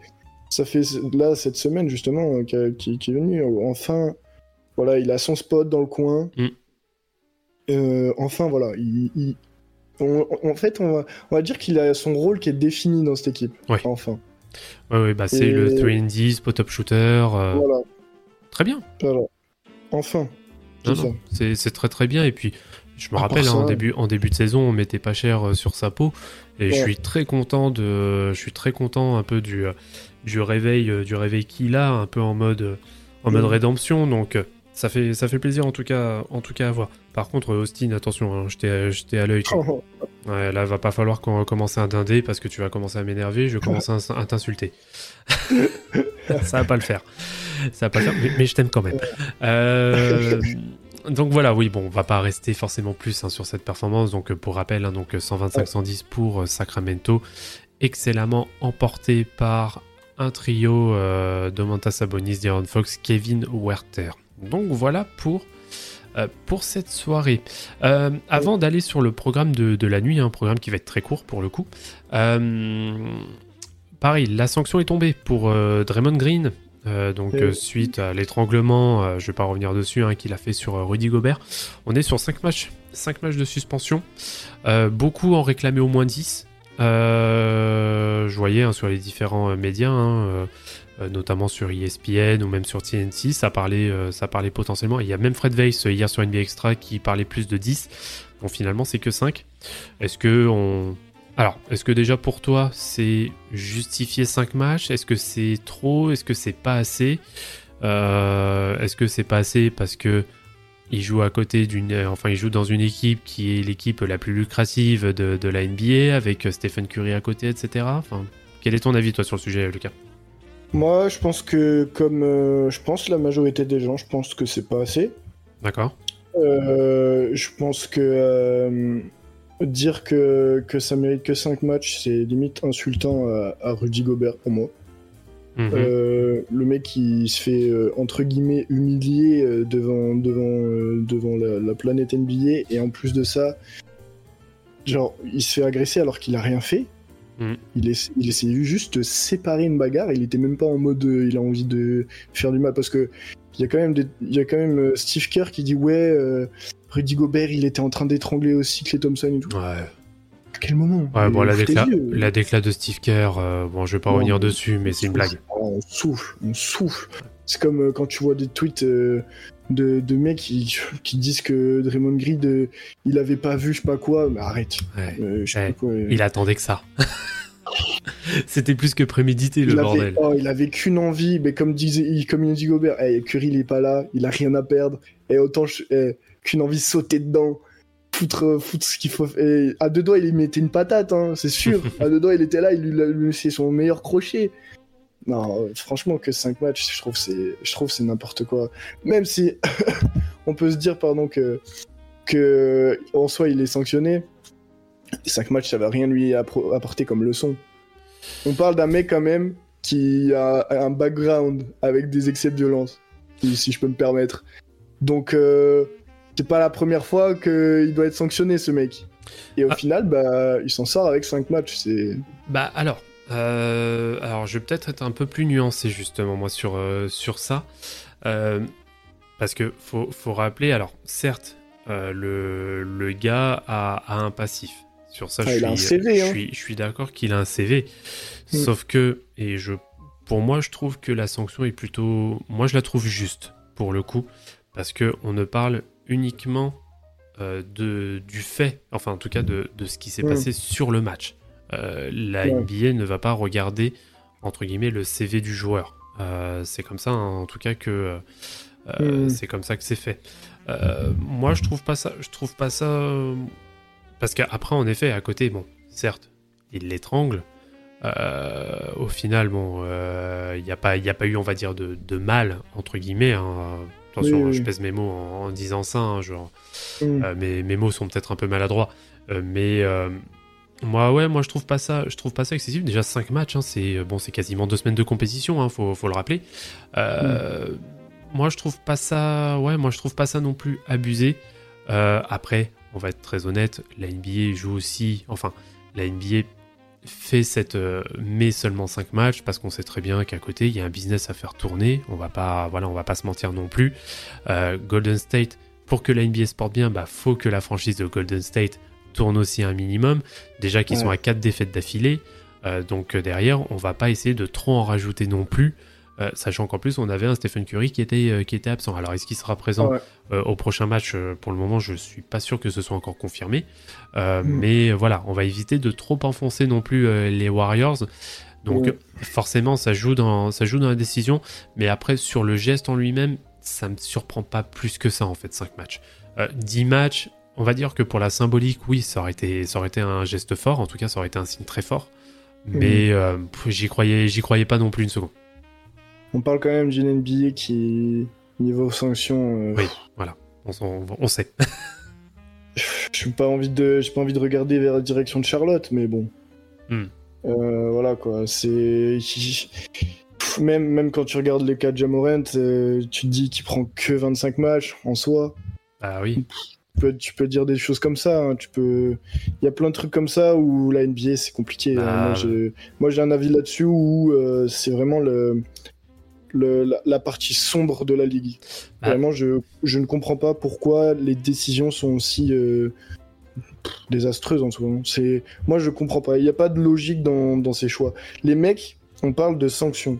ça fait là cette semaine justement euh, qui, qui, est venu. Enfin, voilà, il a son spot dans le coin. Mm. Euh, enfin, voilà, il, en fait, on va, on va dire qu'il a son rôle qui est défini dans cette équipe. Enfin. Ouais, ouais, bah, c'est le 3 spot-up shooter. Euh, voilà. Très bien. Enfin. C'est très très bien. Et puis, je me rappelle, hein, en, début, en début de saison, on mettait pas cher euh, sur sa peau. Et je suis très content de, je suis très content un peu du, euh, du réveil, euh, du réveil qu'il a, un peu en mode, en mode mm. rédemption. Donc, ça fait, ça fait plaisir en tout cas, en tout cas à voir. Par contre, Austin, attention, hein, j'étais à l'œil. Ouais, là, va pas falloir qu'on commence à dindé parce que tu vas commencer à m'énerver. Je vais commencer à, t'insulter. *laughs* ça va pas le faire. Ça va pas le faire, mais, je t'aime quand même. Euh, donc voilà, oui, bon, on va pas rester forcément plus hein, sur cette performance. Donc pour rappel, hein, donc 125-110 pour euh, Sacramento, excellemment emporté par un trio euh, de Manta Sabonis, Deron Fox, Kevin Werther. Donc voilà pour euh, pour cette soirée. Euh, avant d'aller sur le programme de, la nuit, un programme qui va être très court pour le coup, euh, pareil, la sanction est tombée pour Draymond Green. donc suite à l'étranglement, je vais pas revenir dessus, hein, qu'il a fait sur Rudy Gobert. On est sur 5 matchs, 5 matchs de suspension. beaucoup en réclamaient au moins 10. je voyais hein, sur les différents médias, hein, euh, notamment sur ESPN ou même sur TNT, ça parlait, euh, ça parlait potentiellement. il y a même Fred Weiss euh, hier sur NBA Extra qui parlait plus de 10. Bon, finalement, c'est que 5. Est-ce que on. Alors, est-ce que déjà pour toi, c'est justifier 5 matchs? Est-ce que c'est trop? Est-ce que c'est pas assez? Est-ce que c'est pas assez parce que il joue à côté d'une, enfin, il joue dans une équipe qui est l'équipe la plus lucrative de, de, la NBA avec Stephen Curry à côté, etc. Enfin, quel est ton avis toi sur le sujet, Lucas? Moi, je pense que, comme euh, je pense la majorité des gens, je pense que c'est pas assez. D'accord. Euh, je pense que euh, dire que, que ça mérite que 5 matchs, c'est limite insultant à, à Rudy Gobert pour moi. Mhm. Le mec qui se fait entre guillemets humilier devant devant devant la, la planète NBA et en plus de ça, genre il se fait agresser alors qu'il a rien fait. Mhm. Il, essa- il essayait juste de séparer une bagarre. Il était même pas en mode euh, il a envie de faire du mal parce que il y a quand même des- il y a quand même euh, Steve Kerr qui dit ouais euh, Rudy Gobert il était en train d'étrangler aussi Clay Thompson et tout. Ouais. À quel moment? Ouais, bon, la décla, la décla de Steve Kerr, bon, je vais pas Non, revenir dessus, mais c'est une blague. Oh, on souffle, on souffle. C'est comme quand tu vois des tweets de, de mecs qui, qui disent que Draymond Green, euh, il avait pas vu je sais pas quoi, mais arrête. Ouais. Euh, je sais Ouais, pas quoi. euh, Il attendait que ça. *laughs* C'était plus que prémédité, le il avait, bordel. oh, il avait qu'une envie, mais comme disait, il- comme il dit Gobert, hey, Curry il est pas là, il a rien à perdre, et autant je- eh, qu'une envie de sauter dedans, foutre, foutre ce qu'il faut. Et à deux doigts il mettait une patate, hein, c'est sûr. *laughs* à deux doigts il était là, il lui, lui laissait son meilleur crochet. Non, euh, franchement que 5 matchs, je trouve c'est, je trouve c'est n'importe quoi. Même si *laughs* on peut se dire pardon que que en soi il est sanctionné, 5 matchs ça va rien lui apporter comme leçon. On parle d'un mec quand même qui a un background avec des excès de violence, si si je peux me permettre. Donc euh, c'est pas la première fois qu'il doit être sanctionné ce mec. Et au Ah. final, bah, il s'en sort avec 5 matchs. C'est Bah alors, euh, alors je vais peut-être être un peu plus nuancé justement moi sur euh, sur ça, Euh, parce que faut faut rappeler. Alors certes, le le gars a, a un passif. Sur ça, Ah, je suis CV, je hein. suis je suis d'accord qu'il a un CV. Mm. Sauf que et je pour moi je trouve que la sanction est plutôt moi je la trouve juste pour le coup parce que on ne parle uniquement de, du fait, enfin en tout cas de, de ce qui s'est Mm. passé sur le match. Euh, la Ouais. NBA ne va pas regarder entre guillemets le CV du joueur. Euh, c'est comme ça, hein, en tout cas que euh, Mm. c'est comme ça que c'est fait. Euh, moi, je trouve pas ça. Je trouve pas ça euh, parce qu'après, en effet, à côté, bon, certes, il l'étrangle. Euh, au final, bon, il n'y a pas, il y a pas eu, on va dire, de, de mal entre guillemets. hein. Attention, Oui, hein, oui. je pèse mes mots en, en disant ça. hein, genre, Mm. euh, mes, mes mots sont peut-être un peu maladroits, euh, mais euh, moi, ouais, moi je trouve pas ça, je trouve pas ça excessif. Déjà 5 matchs, hein, c'est euh, bon, c'est quasiment deux semaines de compétition, hein, faut, le rappeler. Euh, Moi, je trouve pas ça, ouais, moi je trouve pas ça non plus abusé. Euh, après, on va être très honnête, la NBA joue aussi, enfin, la NBA fait cette met seulement 5 matchs parce qu'on sait très bien qu'à côté il y a un business à faire tourner on va pas voilà on va pas se mentir non plus Golden State pour que la NBA se porte bien bah faut que la franchise de Golden State tourne aussi un minimum. Déjà qu'ils Ouais. sont à 4 défaites d'affilée. Euh, donc euh, derrière on va pas essayer de trop en rajouter non plus Euh, sachant qu'en plus on avait un Stephen Curry qui était euh, qui était absent. Alors est-ce qu'il sera présent Ouais. euh, au prochain match pour le moment je suis pas sûr que ce soit encore confirmé. Euh, Mm. mais voilà on va éviter de trop enfoncer non plus les Warriors. Donc forcément ça joue dans ça joue dans la décision. Mais après sur le geste en lui-même ça me surprend pas plus que ça en fait 5 matchs. Euh, 10 matchs on va dire que pour la symbolique oui ça aurait été ça aurait été un geste fort en tout cas ça aurait été un signe très fort mais euh, j'y croyais j'y croyais pas non plus une seconde On parle quand même d'une NBA qui, niveau sanction, euh, Oui. voilà on, sait *laughs* je n'ai pas envie de, j'ai pas envie de regarder vers la direction de Charlotte, mais bon. Hmm. Euh, voilà quoi, c'est même même quand tu regardes le cas de Jamorant, euh, tu te dis qu'il prend que 25 matchs en soi. bah oui Tu peux, tu peux dire des choses comme ça. hein, Tu peux, il y a plein de trucs comme ça où la NBA c'est compliqué. Hein. Moi, j'ai- Moi j'ai un avis là-dessus où euh, c'est vraiment le, le la, la partie sombre de la ligue. Bah. Vraiment, je, je ne comprends pas pourquoi les décisions sont aussi euh, désastreuses en ce moment. C'est, moi je comprends pas. Il n'y a pas de logique dans, dans ces choix. Les mecs, on parle de sanctions.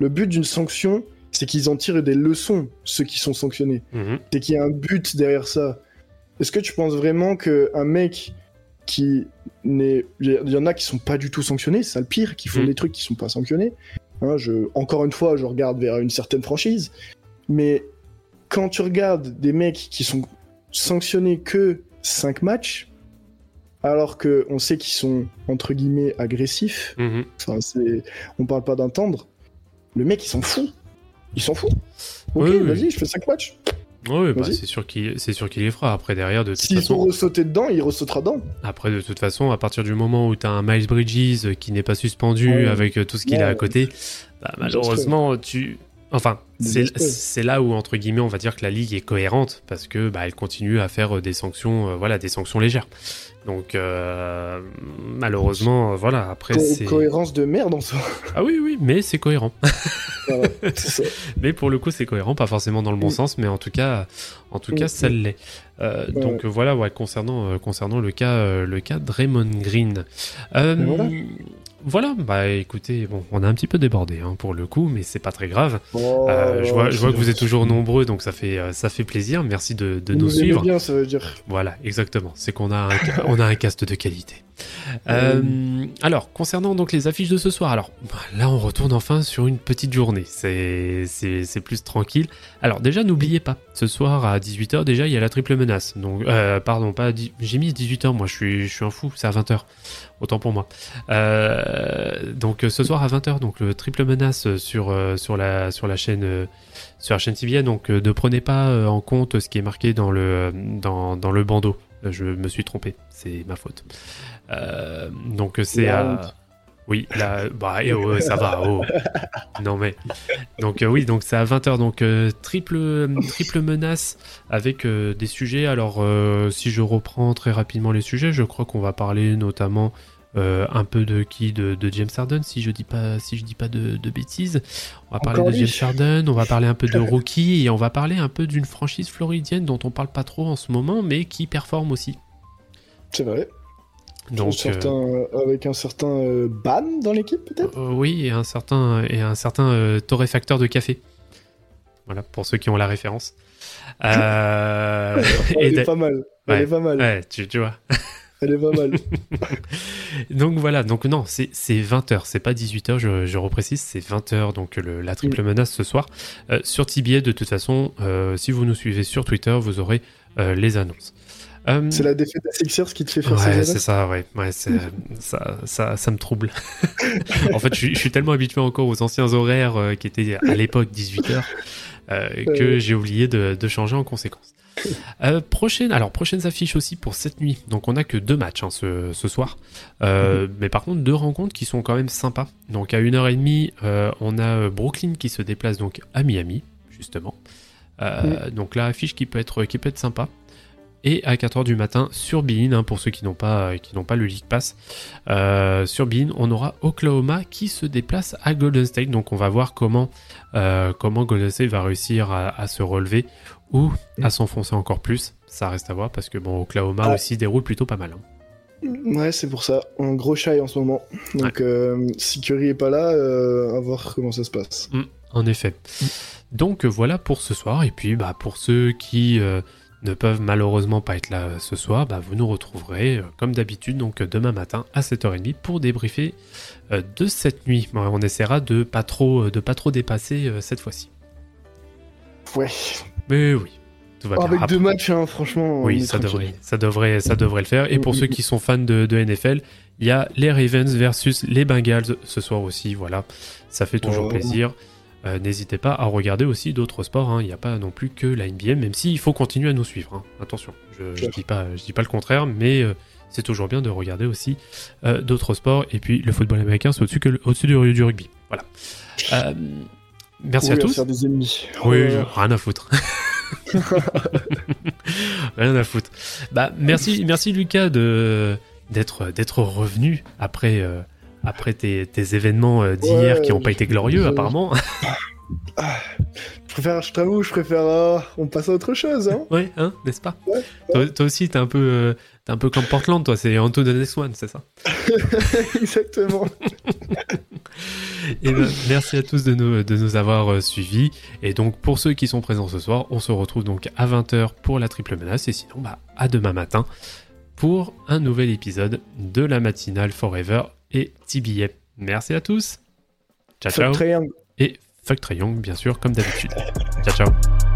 Le but d'une sanction, c'est qu'ils en tirent des leçons, ceux qui sont sanctionnés Mhm. c'est qu'il y a un but derrière ça. Est-ce que tu penses vraiment qu'un mec qui n'est. Il y en a qui sont pas du tout sanctionnés, c'est ça le pire, qui font Mm. des trucs qui sont pas sanctionnés. Hein, je... Encore une fois, je regarde vers une certaine franchise. Mais quand tu regardes des mecs qui sont sanctionnés que 5 matchs, alors qu'on sait qu'ils sont entre guillemets agressifs, Mhm. enfin, c'est... on parle pas d'entendre, Le mec, il s'en fout. Il s'en fout. Ok, Oui, oui. vas-y, je fais 5 matchs. Oui, bah, c'est sûr qu'il c'est sûr qu'il les fera. Après, derrière, de toute S'il faut façon, ressauter dedans, il ressautera dedans. après, de toute façon, à partir du moment où tu as un Miles Bridges euh, qui n'est pas suspendu Ouais. avec euh, tout ce qu'il Ouais. a à côté, bah, malheureusement, tu. Enfin, c'est là où, entre guillemets, on va dire que la ligue est cohérente parce que bah, elle continue à faire euh, des sanctions, euh, voilà, des sanctions légères. Donc, euh, malheureusement, voilà, après, c'est. cohérence de merde en soi. Ah oui, oui, mais c'est cohérent. *laughs* Voilà, ça. *laughs* Mais pour le coup, c'est cohérent, pas forcément dans le bon Mm. sens, mais en tout cas, en tout Mm, cas, ça mm. l'est. Euh, Ouais. Donc voilà, ouais, concernant concernant le cas le cas Draymond Green. Voilà. Voilà, bah écoutez, bon, on a un petit peu débordé hein, pour le coup, mais c'est pas très grave. Oh, Euh, je vois, je vois que vous êtes toujours nombreux, donc ça fait euh, ça fait plaisir. Merci de, de nous nous suivre. bien, ça veut dire. Voilà, exactement. C'est qu'on a un, *laughs* on a un cast de qualité. Euh, alors, concernant donc les affiches de ce soir, alors bah, là on retourne enfin sur une petite journée. C'est plus tranquille. Alors déjà n'oubliez pas, ce soir à 18h déjà il y a la triple menace. Donc euh, pardon, pas j'ai mis 18h moi, je suis je suis un fou, c'est à 20h. Autant pour moi. Euh, donc euh, ce soir à 20h donc le triple menace sur euh, sur la sur la chaîne euh, sur la chaîne TBN donc euh, ne prenez pas euh, en compte ce qui est marqué dans le dans, dans le bandeau. Euh, Je me suis trompé, c'est ma faute. Euh, donc c'est à oui, là bah eh, oh, ça va. Oh. Non mais donc euh, oui, donc c'est à 20h donc euh, triple triple menace avec euh, des sujets. Alors euh, si je reprends très rapidement les sujets, je crois qu'on va parler notamment euh, un peu de qui de, de James Harden si je dis pas si je dis pas de, de bêtises. On va parler Encore de. James Harden, on va parler un peu de rookie et on va parler un peu d'une franchise floridienne dont on parle pas trop en ce moment mais qui performe aussi. C'est vrai. Donc Un certain- euh, Avec un certain euh, ban dans l'équipe, peut-être? Euh, oui et un certain et un certain torréfacteur de café. Voilà pour ceux qui ont la référence. Euh, *laughs* Elle est pas mal. Elle Ouais. est pas mal. ouais, tu, tu vois. *laughs* Elle est pas mal. *laughs* Donc voilà, donc non, c'est c'est 20h, c'est pas 18h, je, je reprécise, c'est 20h, donc le- la triple menace ce soir. Euh, sur TBA, de toute façon, euh, si vous nous suivez sur Twitter, vous aurez euh, les annonces. Euh, C'est la défaite des Sixers qui te fait faire Ouais, c'est ça, ouais. ça, ça, ça me trouble. *laughs* en fait, je, suis- je suis tellement habitué encore aux anciens horaires euh, qui étaient à l'époque 18h que Ouais. j'ai oublié de, de changer en conséquence. Euh, prochaine, alors prochaines affiches aussi pour cette nuit. Donc on a que deux matchs hein, ce, ce soir, Euh, mais par contre deux rencontres qui sont quand même sympas. Donc à 1h30, euh, on a euh, Brooklyn qui se déplace donc à Miami justement. Euh, Donc là affiche qui peut être qui peut être sympa. Et à 4h du matin sur Bein, hein, pour ceux qui n'ont pas qui n'ont pas le League Pass, euh, sur Bein, on aura Oklahoma qui se déplace à Golden State. Donc on va voir comment euh, comment Golden State va réussir à, à se relever ou à s'enfoncer encore plus. Ça reste à voir parce que bon Oklahoma Ah. aussi déroule plutôt pas mal. hein. Ouais, c'est pour ça. Un gros shy en ce moment. Donc, euh, si Curry est pas là, euh, à voir comment ça se passe. En effet. Donc euh, voilà pour ce soir. Et puis bah, pour ceux qui euh, ne peuvent malheureusement pas être là euh, ce soir, bah, vous nous retrouverez euh, comme d'habitude donc euh, demain matin à 7h30 pour débriefer de cette nuit. Bon, on essaiera de pas trop de pas trop dépasser cette fois-ci. Ouais. Mais oui, tout va bien. Avec Après- deux matchs, hein, franchement. oui, ça devrait, ça devrait, ça devrait le faire. Et pour Mm, ceux mm, qui sont fans de, de NFL, il y a les Ravens versus les Bengals ce soir aussi. Voilà, ça fait toujours Oh. plaisir. Euh, N'hésitez pas à regarder aussi d'autres sports. hein. Il n'y a pas non plus que la NBA, même s'il faut continuer à nous suivre. hein. Attention, je, je Clair. dis pas, je dis pas le contraire, mais euh, c'est toujours bien de regarder aussi euh, d'autres sports. Et puis le football américain, c'est au-dessus au-dessus du, du rugby. Voilà. Merci Oui, à tous. faire des ennemis. Oui, Oh rien à foutre. *laughs* rien à foutre. Bah, merci, merci Lucas de d'être d'être revenu après après tes, tes événements euh, d'hier Ouais, qui n'ont pas été glorieux je- apparemment. *laughs* Je préfère, je t'avoue, je préfère. euh, on passe à autre chose, hein. ouais, hein, n'est-ce pas? Ouais, toi, toi aussi, t'es un peu euh, t'es un peu comme Portland, toi. C'est Anto de Next One, c'est ça? *laughs* Exactement. *laughs* Et ben, merci à tous de nous, de nous avoir euh, suivis. Et donc, pour ceux qui sont présents ce soir, on se retrouve donc à 20h pour la triple menace. Et sinon, bah, à demain matin pour un nouvel épisode de la matinale Forever et TBA. Merci à tous. Ciao, ciao. Fuck. Et fuck Young, bien sûr, comme d'habitude. *laughs* ciao, ciao.